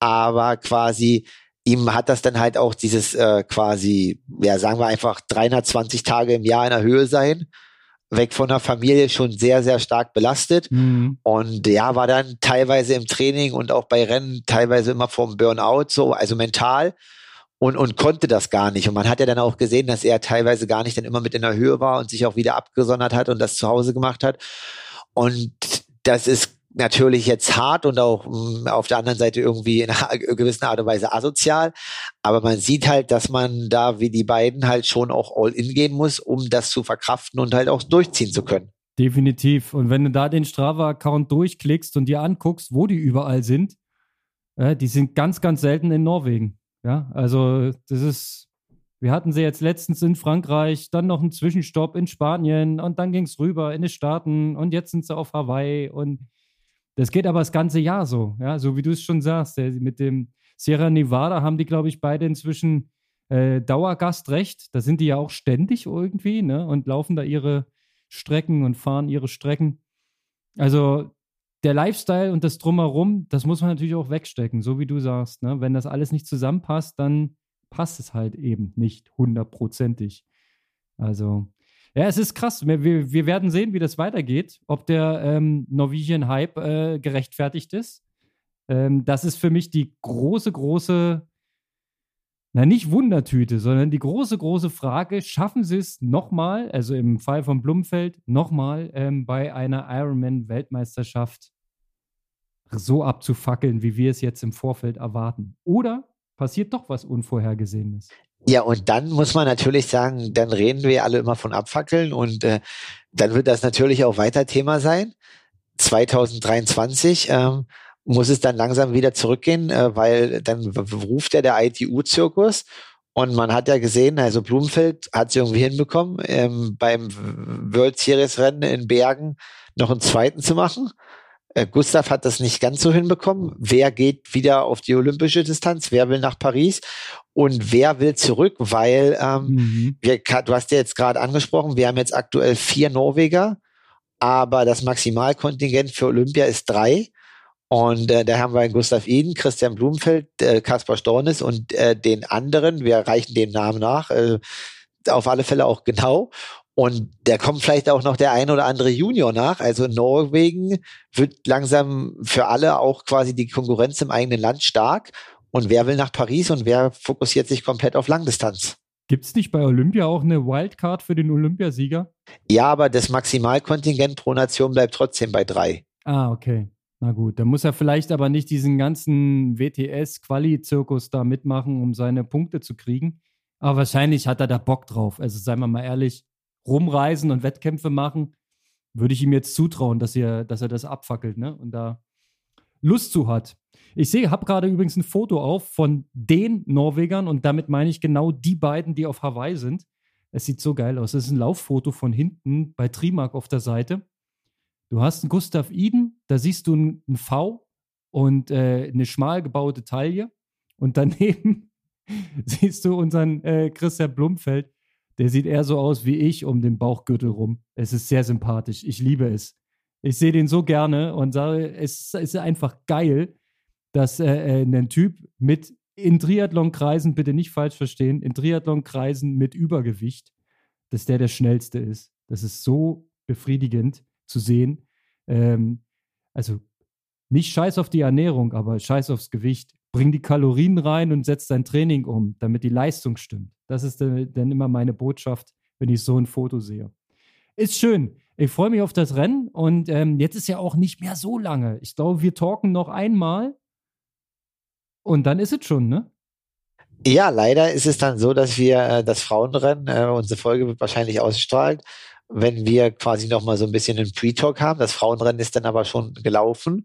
[SPEAKER 2] aber quasi ihm hat das dann halt auch dieses äh, quasi, ja, sagen wir einfach 320 Tage im Jahr in der Höhe sein, weg von der Familie schon sehr, sehr stark belastet. Mhm. Und ja, war dann teilweise im Training und auch bei Rennen teilweise immer vom Burnout so, also mental und, und konnte das gar nicht. Und man hat ja dann auch gesehen, dass er teilweise gar nicht dann immer mit in der Höhe war und sich auch wieder abgesondert hat und das zu Hause gemacht hat. Und das ist natürlich jetzt hart und auch mh, mm, auf der anderen Seite irgendwie in einer gewissen Art und Weise asozial. Aber man sieht halt, dass man da wie die beiden halt schon auch all in gehen muss, um das zu verkraften und halt auch durchziehen zu können.
[SPEAKER 1] Definitiv. Und wenn du da den Strava-Account durchklickst und dir anguckst, wo die überall sind, äh, die sind ganz, ganz selten in Norwegen. Ja, also das ist, wir hatten sie jetzt letztens in Frankreich, dann noch einen Zwischenstopp in Spanien und dann ging es rüber in die Staaten und jetzt sind sie auf Hawaii und das geht aber das ganze Jahr so, ja, so wie du es schon sagst. mit dem Sierra Nevada haben die, glaube ich, beide inzwischen äh, Dauergastrecht. Da sind die ja auch ständig irgendwie, ne, und laufen da ihre Strecken und fahren ihre Strecken. Also der Lifestyle und das Drumherum, das muss man natürlich auch wegstecken, so wie du sagst. Ne? Wenn das alles nicht zusammenpasst, dann passt es halt eben nicht hundertprozentig. Also ja, es ist krass. Wir, wir werden sehen, wie das weitergeht, ob der ähm, Norwegian Hype äh, gerechtfertigt ist. Ähm, das ist für mich die große, große, na nicht Wundertüte, sondern die große, große Frage, schaffen sie es nochmal, also im Fall von Blumfeld, nochmal ähm, bei einer Ironman-Weltmeisterschaft so abzufackeln, wie wir es jetzt im Vorfeld erwarten? Oder passiert doch was Unvorhergesehenes?
[SPEAKER 2] Ja, und dann muss man natürlich sagen, dann reden wir alle immer von Abfackeln und äh, dann wird das natürlich auch weiter Thema sein. 2023 ähm, muss es dann langsam wieder zurückgehen, äh, weil dann ruft er der ITU-Zirkus und man hat ja gesehen, also Blumenfeld hat es irgendwie hinbekommen, ähm, beim World Series Rennen in Bergen noch einen zweiten zu machen. Äh, Gustav hat das nicht ganz so hinbekommen. Wer geht wieder auf die olympische Distanz? Wer will nach Paris? Und wer will zurück? Weil ähm, mhm. wir, du hast ja jetzt gerade angesprochen, wir haben jetzt aktuell vier Norweger, aber das Maximalkontingent für Olympia ist drei. Und äh, da haben wir Gustav Iden, Christian Blumenfeld, äh, Kaspar Stornes und äh, den anderen. Wir reichen den Namen nach. Äh, auf alle Fälle auch genau. Und da kommt vielleicht auch noch der ein oder andere Junior nach. Also in Norwegen wird langsam für alle auch quasi die Konkurrenz im eigenen Land stark. Und wer will nach Paris und wer fokussiert sich komplett auf Langdistanz?
[SPEAKER 1] Gibt es nicht bei Olympia auch eine Wildcard für den Olympiasieger?
[SPEAKER 2] Ja, aber das Maximalkontingent pro Nation bleibt trotzdem bei drei.
[SPEAKER 1] Ah, okay. Na gut, dann muss er vielleicht aber nicht diesen ganzen WTS-Quali-Zirkus da mitmachen, um seine Punkte zu kriegen. Aber wahrscheinlich hat er da Bock drauf. Also seien wir mal ehrlich, rumreisen und Wettkämpfe machen, würde ich ihm jetzt zutrauen, dass er, dass er das abfackelt, ne? Und da Lust zu hat. Ich sehe, habe gerade übrigens ein Foto auf von den Norwegern und damit meine ich genau die beiden, die auf Hawaii sind. Es sieht so geil aus. Es ist ein Lauffoto von hinten bei Trimark auf der Seite. Du hast einen Gustav Iden, da siehst du ein, ein V und äh, eine schmal gebaute Taille. Und daneben siehst du unseren äh, Christian Blumfeld, der sieht eher so aus wie ich um den Bauchgürtel rum. Es ist sehr sympathisch. Ich liebe es. Ich sehe den so gerne und sage, es ist einfach geil, dass äh, äh, ein Typ mit in Triathlon-Kreisen, bitte nicht falsch verstehen, in Triathlon-Kreisen mit Übergewicht, dass der der schnellste ist. Das ist so befriedigend zu sehen. Ähm, also nicht scheiß auf die Ernährung, aber scheiß aufs Gewicht bring die Kalorien rein und setz dein Training um, damit die Leistung stimmt. Das ist dann immer meine Botschaft, wenn ich so ein Foto sehe. Ist schön. Ich freue mich auf das Rennen und ähm, jetzt ist ja auch nicht mehr so lange. Ich glaube, wir talken noch einmal und dann ist es schon, ne?
[SPEAKER 2] Ja, leider ist es dann so, dass wir äh, das Frauenrennen, äh, unsere Folge wird wahrscheinlich ausstrahlt, wenn wir quasi noch mal so ein bisschen einen Pre-Talk haben. Das Frauenrennen ist dann aber schon gelaufen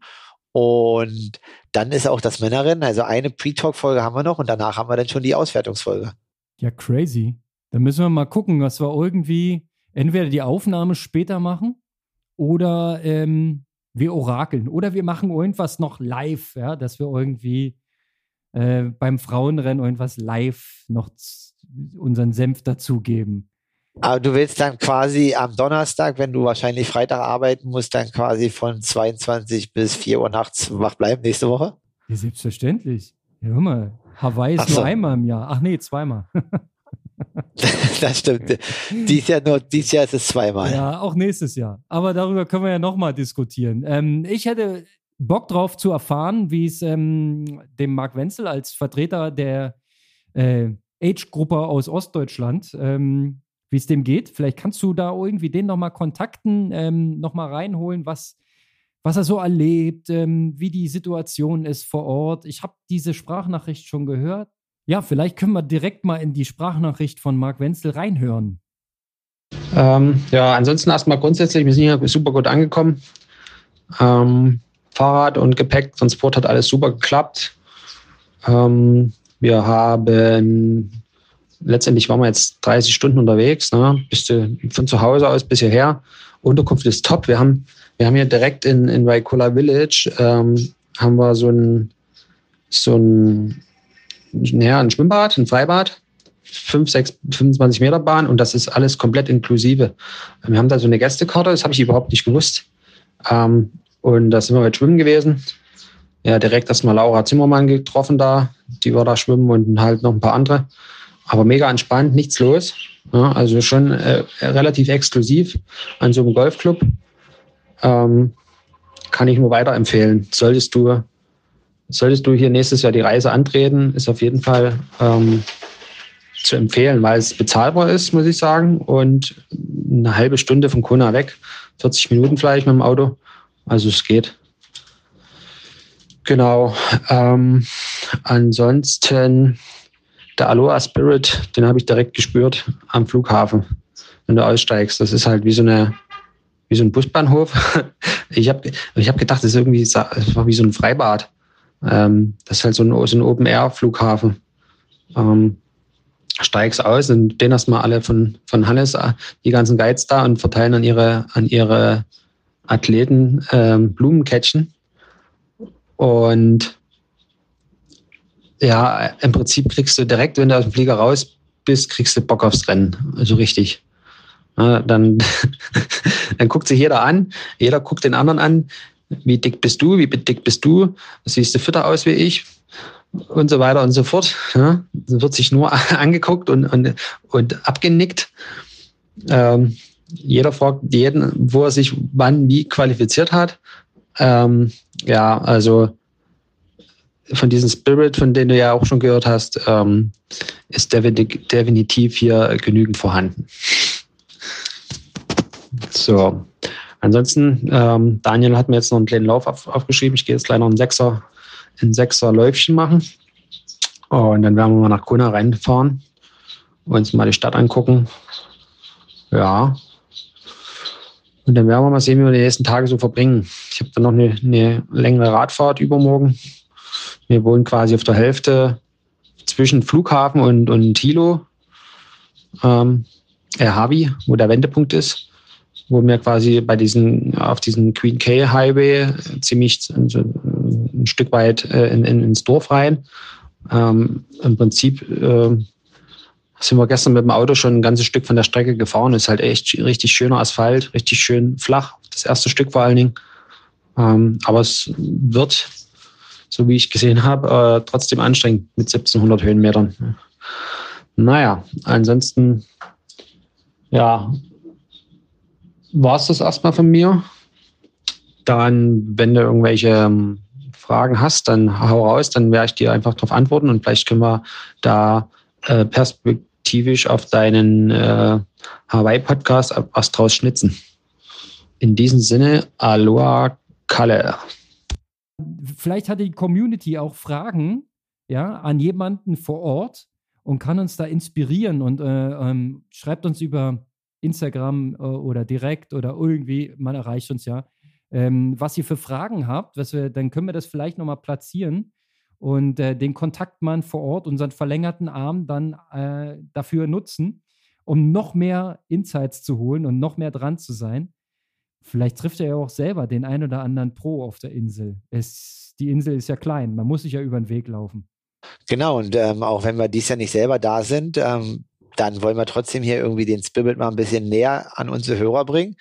[SPEAKER 2] und dann ist auch das Männerrennen, also eine Pre-Talk-Folge haben wir noch und danach haben wir dann schon die Auswertungsfolge.
[SPEAKER 1] Ja, crazy. Dann müssen wir mal gucken, dass wir irgendwie entweder die Aufnahme später machen oder ähm, wir orakeln oder wir machen irgendwas noch live, ja, dass wir irgendwie äh, beim Frauenrennen irgendwas live noch unseren Senf dazugeben.
[SPEAKER 2] Aber du willst dann quasi am Donnerstag, wenn du wahrscheinlich Freitag arbeiten musst, dann quasi von 22 bis 4 Uhr nachts wach bleiben nächste Woche?
[SPEAKER 1] Ja, selbstverständlich. Ja, hör mal, Hawaii ist so. nur einmal im Jahr. Ach nee, zweimal.
[SPEAKER 2] das stimmt. Dies Jahr nur, dieses Jahr ist es zweimal.
[SPEAKER 1] Ja, auch nächstes Jahr. Aber darüber können wir ja nochmal diskutieren. Ähm, ich hätte Bock drauf zu erfahren, wie es ähm, dem Marc Wenzel als Vertreter der äh, Age-Gruppe aus Ostdeutschland ähm, wie es dem geht. Vielleicht kannst du da irgendwie den nochmal kontakten, ähm, nochmal reinholen, was, was er so erlebt, ähm, wie die Situation ist vor Ort. Ich habe diese Sprachnachricht schon gehört. Ja, vielleicht können wir direkt mal in die Sprachnachricht von Marc Wenzel reinhören.
[SPEAKER 3] Ähm, ja, ansonsten erstmal grundsätzlich, wir sind hier super gut angekommen. Ähm, Fahrrad und Gepäck, Transport hat alles super geklappt. Ähm, wir haben letztendlich waren wir jetzt 30 Stunden unterwegs, ne? bis zu, von zu Hause aus bis hierher. Unterkunft ist top. Wir haben, wir haben hier direkt in, in Waikula Village ähm, haben wir so ein, so ein, naja, ein Schwimmbad, ein Freibad, 5, 6, 25 Meter Bahn und das ist alles komplett inklusive. Wir haben da so eine Gästekarte, das habe ich überhaupt nicht gewusst. Ähm, und da sind wir mit Schwimmen gewesen. Ja, direkt erstmal Laura Zimmermann getroffen da, die war da schwimmen und halt noch ein paar andere aber mega entspannt, nichts los. Ja, also schon äh, relativ exklusiv an so einem Golfclub. Ähm, kann ich nur weiterempfehlen. Solltest du, solltest du hier nächstes Jahr die Reise antreten, ist auf jeden Fall ähm, zu empfehlen, weil es bezahlbar ist, muss ich sagen. Und eine halbe Stunde von Kona weg, 40 Minuten vielleicht mit dem Auto. Also es geht. Genau. Ähm, ansonsten der Aloha Spirit, den habe ich direkt gespürt am Flughafen, wenn du aussteigst. Das ist halt wie so eine, wie so ein Busbahnhof. Ich habe ich hab gedacht, das ist irgendwie das war wie so ein Freibad. Ähm, das ist halt so ein, so ein Open-Air-Flughafen. Ähm, steigst aus und den erstmal alle von, von Hannes, äh, die ganzen Guides da und verteilen an ihre, an ihre Athleten ähm, Blumenkettchen. Und ja, im Prinzip kriegst du direkt, wenn du aus dem Flieger raus bist, kriegst du Bock aufs Rennen. Also richtig. Ja, dann, dann guckt sich jeder an, jeder guckt den anderen an. Wie dick bist du? Wie dick bist du? Siehst du fitter aus wie ich? Und so weiter und so fort. Ja, dann wird sich nur angeguckt und, und, und abgenickt. Ähm, jeder fragt jeden, wo er sich wann wie qualifiziert hat. Ähm, ja, also von diesem Spirit, von dem du ja auch schon gehört hast, ähm, ist definitiv hier genügend vorhanden. So, ansonsten, ähm, Daniel hat mir jetzt noch einen kleinen Lauf auf, aufgeschrieben. Ich gehe jetzt gleich noch einen Sechser, ein Sechser Läufchen machen. und dann werden wir mal nach Kona reinfahren, uns mal die Stadt angucken. Ja. Und dann werden wir mal sehen, wie wir die nächsten Tage so verbringen. Ich habe dann noch eine, eine längere Radfahrt übermorgen. Wir wohnen quasi auf der Hälfte zwischen Flughafen und, und Hilo, ähm, äh, Havi, wo der Wendepunkt ist, wo wir quasi bei diesen, auf diesem Queen K Highway ziemlich also ein Stück weit äh, in, in, ins Dorf rein. Ähm, Im Prinzip äh, sind wir gestern mit dem Auto schon ein ganzes Stück von der Strecke gefahren. Ist halt echt richtig schöner Asphalt, richtig schön flach. Das erste Stück vor allen Dingen. Ähm, aber es wird so wie ich gesehen habe, äh, trotzdem anstrengend mit 1700 Höhenmetern. Naja, ansonsten, ja, war es das erstmal von mir. Dann, wenn du irgendwelche ähm, Fragen hast, dann hau raus, dann werde ich dir einfach darauf antworten und vielleicht können wir da äh, perspektivisch auf deinen äh, Hawaii-Podcast was draus schnitzen. In diesem Sinne, Aloha Kalle
[SPEAKER 1] vielleicht hat die Community auch Fragen ja, an jemanden vor Ort und kann uns da inspirieren und äh, ähm, schreibt uns über Instagram äh, oder direkt oder irgendwie, man erreicht uns ja, ähm, was ihr für Fragen habt, was wir, dann können wir das vielleicht nochmal platzieren und äh, den Kontaktmann vor Ort, unseren verlängerten Arm, dann äh, dafür nutzen, um noch mehr Insights zu holen und noch mehr dran zu sein. Vielleicht trifft er ja auch selber den ein oder anderen Pro auf der Insel. Es, die Insel ist ja klein, man muss sich ja über den Weg laufen.
[SPEAKER 2] Genau, und ähm, auch wenn wir dies Jahr nicht selber da sind, ähm, dann wollen wir trotzdem hier irgendwie den Spirit mal ein bisschen näher an unsere Hörer bringen.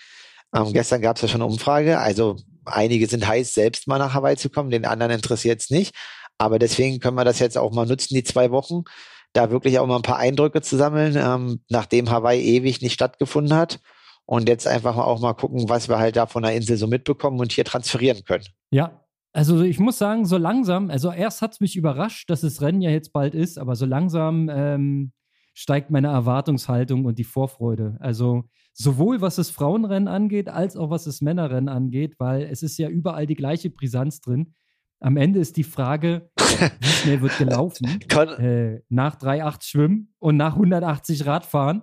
[SPEAKER 2] Ähm, gestern gab es ja schon eine Umfrage, also einige sind heiß, selbst mal nach Hawaii zu kommen, den anderen interessiert es nicht. Aber deswegen können wir das jetzt auch mal nutzen, die zwei Wochen, da wirklich auch mal ein paar Eindrücke zu sammeln, ähm, nachdem Hawaii ewig nicht stattgefunden hat und jetzt einfach auch mal gucken, was wir halt da von der Insel so mitbekommen und hier transferieren können.
[SPEAKER 1] Ja, also ich muss sagen, so langsam, also erst hat es mich überrascht, dass das Rennen ja jetzt bald ist, aber so langsam ähm, steigt meine Erwartungshaltung und die Vorfreude. Also sowohl was das Frauenrennen angeht, als auch was das Männerrennen angeht, weil es ist ja überall die gleiche Brisanz drin. Am Ende ist die Frage, wie schnell wird gelaufen? äh, nach 3,8 Schwimmen und nach 180 Radfahren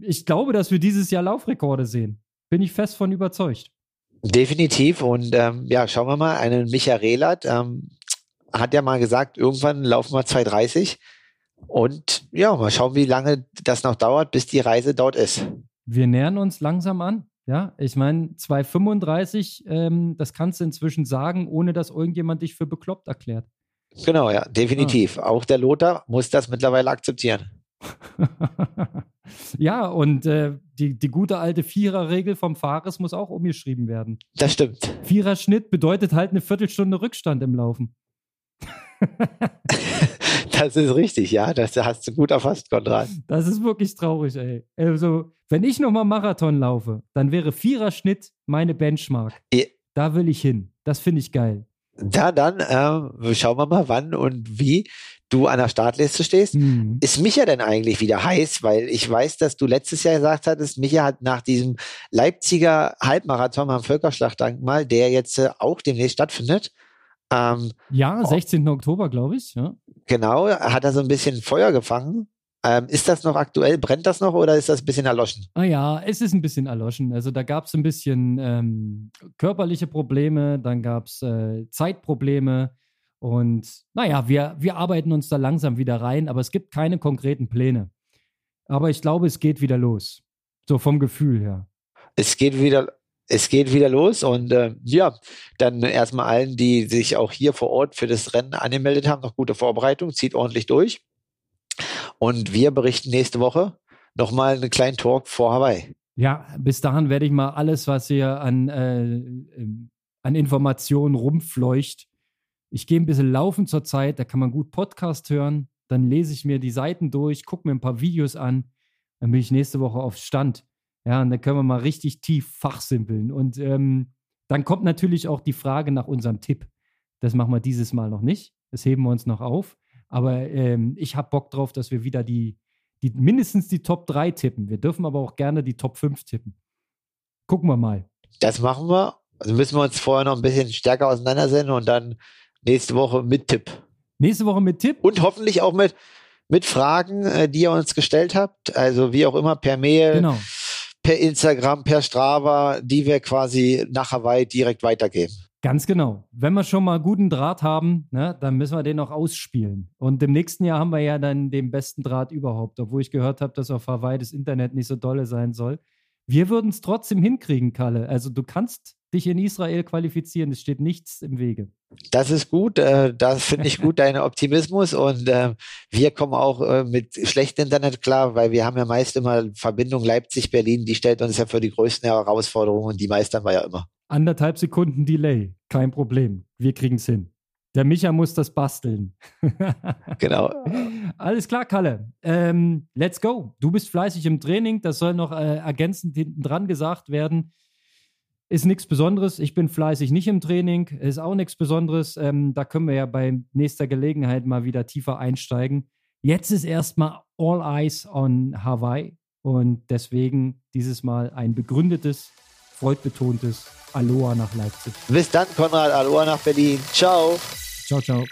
[SPEAKER 1] ich glaube, dass wir dieses Jahr Laufrekorde sehen. Bin ich fest von überzeugt.
[SPEAKER 2] Definitiv. Und ähm, ja, schauen wir mal, einen Micha Rehlert ähm, hat ja mal gesagt, irgendwann laufen wir 230. Und ja, mal schauen, wie lange das noch dauert, bis die Reise dort ist.
[SPEAKER 1] Wir nähern uns langsam an. Ja, ich meine, 235, ähm, das kannst du inzwischen sagen, ohne dass irgendjemand dich für bekloppt erklärt.
[SPEAKER 2] Genau, ja, definitiv. Ah. Auch der Lothar muss das mittlerweile akzeptieren.
[SPEAKER 1] ja, und äh, die, die gute alte Vierer-Regel vom Fahrers muss auch umgeschrieben werden.
[SPEAKER 2] Das stimmt.
[SPEAKER 1] Vierer-Schnitt bedeutet halt eine Viertelstunde Rückstand im Laufen.
[SPEAKER 2] das ist richtig, ja. Das hast du gut erfasst, Konrad.
[SPEAKER 1] Das ist wirklich traurig, ey. Also, wenn ich nochmal Marathon laufe, dann wäre Vierer-Schnitt meine Benchmark. Ja. Da will ich hin. Das finde ich geil.
[SPEAKER 2] Da dann äh, schauen wir mal, wann und wie du an der Startliste stehst. Mhm. Ist Micha denn eigentlich wieder heiß? Weil ich weiß, dass du letztes Jahr gesagt hattest, Micha hat nach diesem Leipziger Halbmarathon am Völkerschlachtdenkmal, der jetzt äh, auch demnächst stattfindet.
[SPEAKER 1] Ähm, ja, 16. Oh, Oktober, glaube ich. Ja.
[SPEAKER 2] Genau, hat er so ein bisschen Feuer gefangen Ähm, ist das noch aktuell? Brennt das noch oder ist das ein bisschen erloschen?
[SPEAKER 1] Ah ja, es ist ein bisschen erloschen. Also da gab es ein bisschen ähm, körperliche Probleme, dann gab es äh, Zeitprobleme und naja, wir, wir arbeiten uns da langsam wieder rein, aber es gibt keine konkreten Pläne. Aber ich glaube, es geht wieder los. So vom Gefühl her.
[SPEAKER 2] Es geht wieder, es geht wieder los und äh, ja, dann erstmal allen, die sich auch hier vor Ort für das Rennen angemeldet haben, noch gute Vorbereitung, zieht ordentlich durch. Und wir berichten nächste Woche nochmal einen kleinen Talk vor Hawaii.
[SPEAKER 1] Ja, bis dahin werde ich mal alles, was hier an, äh, an Informationen rumfleucht. Ich gehe ein bisschen laufen zur Zeit, da kann man gut Podcast hören. Dann lese ich mir die Seiten durch, gucke mir ein paar Videos an. Dann bin ich nächste Woche auf Stand. Ja, und dann können wir mal richtig tief fachsimpeln. Und ähm, dann kommt natürlich auch die Frage nach unserem Tipp. Das machen wir dieses Mal noch nicht. Das heben wir uns noch auf. Aber ähm, ich habe Bock drauf, dass wir wieder die, die, mindestens die Top 3 tippen. Wir dürfen aber auch gerne die Top 5 tippen. Gucken wir mal.
[SPEAKER 2] Das machen wir. Also müssen wir uns vorher noch ein bisschen stärker auseinandersetzen und dann nächste Woche mit Tipp.
[SPEAKER 1] Nächste Woche mit Tipp?
[SPEAKER 2] Und hoffentlich auch mit, mit Fragen, äh, die ihr uns gestellt habt. Also wie auch immer, per Mail. Genau per Instagram, per Strava, die wir quasi nach Hawaii direkt weitergeben.
[SPEAKER 1] Ganz genau. Wenn wir schon mal guten Draht haben, ne, dann müssen wir den auch ausspielen. Und im nächsten Jahr haben wir ja dann den besten Draht überhaupt, obwohl ich gehört habe, dass auf Hawaii das Internet nicht so dolle sein soll. Wir würden es trotzdem hinkriegen, Kalle. Also du kannst dich in Israel qualifizieren. Es steht nichts im Wege.
[SPEAKER 2] Das ist gut. Äh, das finde ich gut, dein Optimismus. Und äh, wir kommen auch äh, mit schlechtem Internet klar, weil wir haben ja meist immer Verbindung Leipzig-Berlin. Die stellt uns ja für die größten Herausforderungen und die meistern wir ja immer.
[SPEAKER 1] Anderthalb Sekunden Delay. Kein Problem. Wir kriegen es hin. Der Micha muss das basteln.
[SPEAKER 2] genau.
[SPEAKER 1] Alles klar, Kalle. Ähm, let's go. Du bist fleißig im Training. Das soll noch äh, ergänzend hinten dran gesagt werden. Ist nichts Besonderes. Ich bin fleißig nicht im Training. Ist auch nichts Besonderes. Ähm, da können wir ja bei nächster Gelegenheit mal wieder tiefer einsteigen. Jetzt ist erstmal All Eyes on Hawaii. Und deswegen dieses Mal ein begründetes, freudbetontes Aloha nach Leipzig.
[SPEAKER 2] Bis dann, Konrad. Aloha nach Berlin. Ciao.
[SPEAKER 1] Ciao, ciao.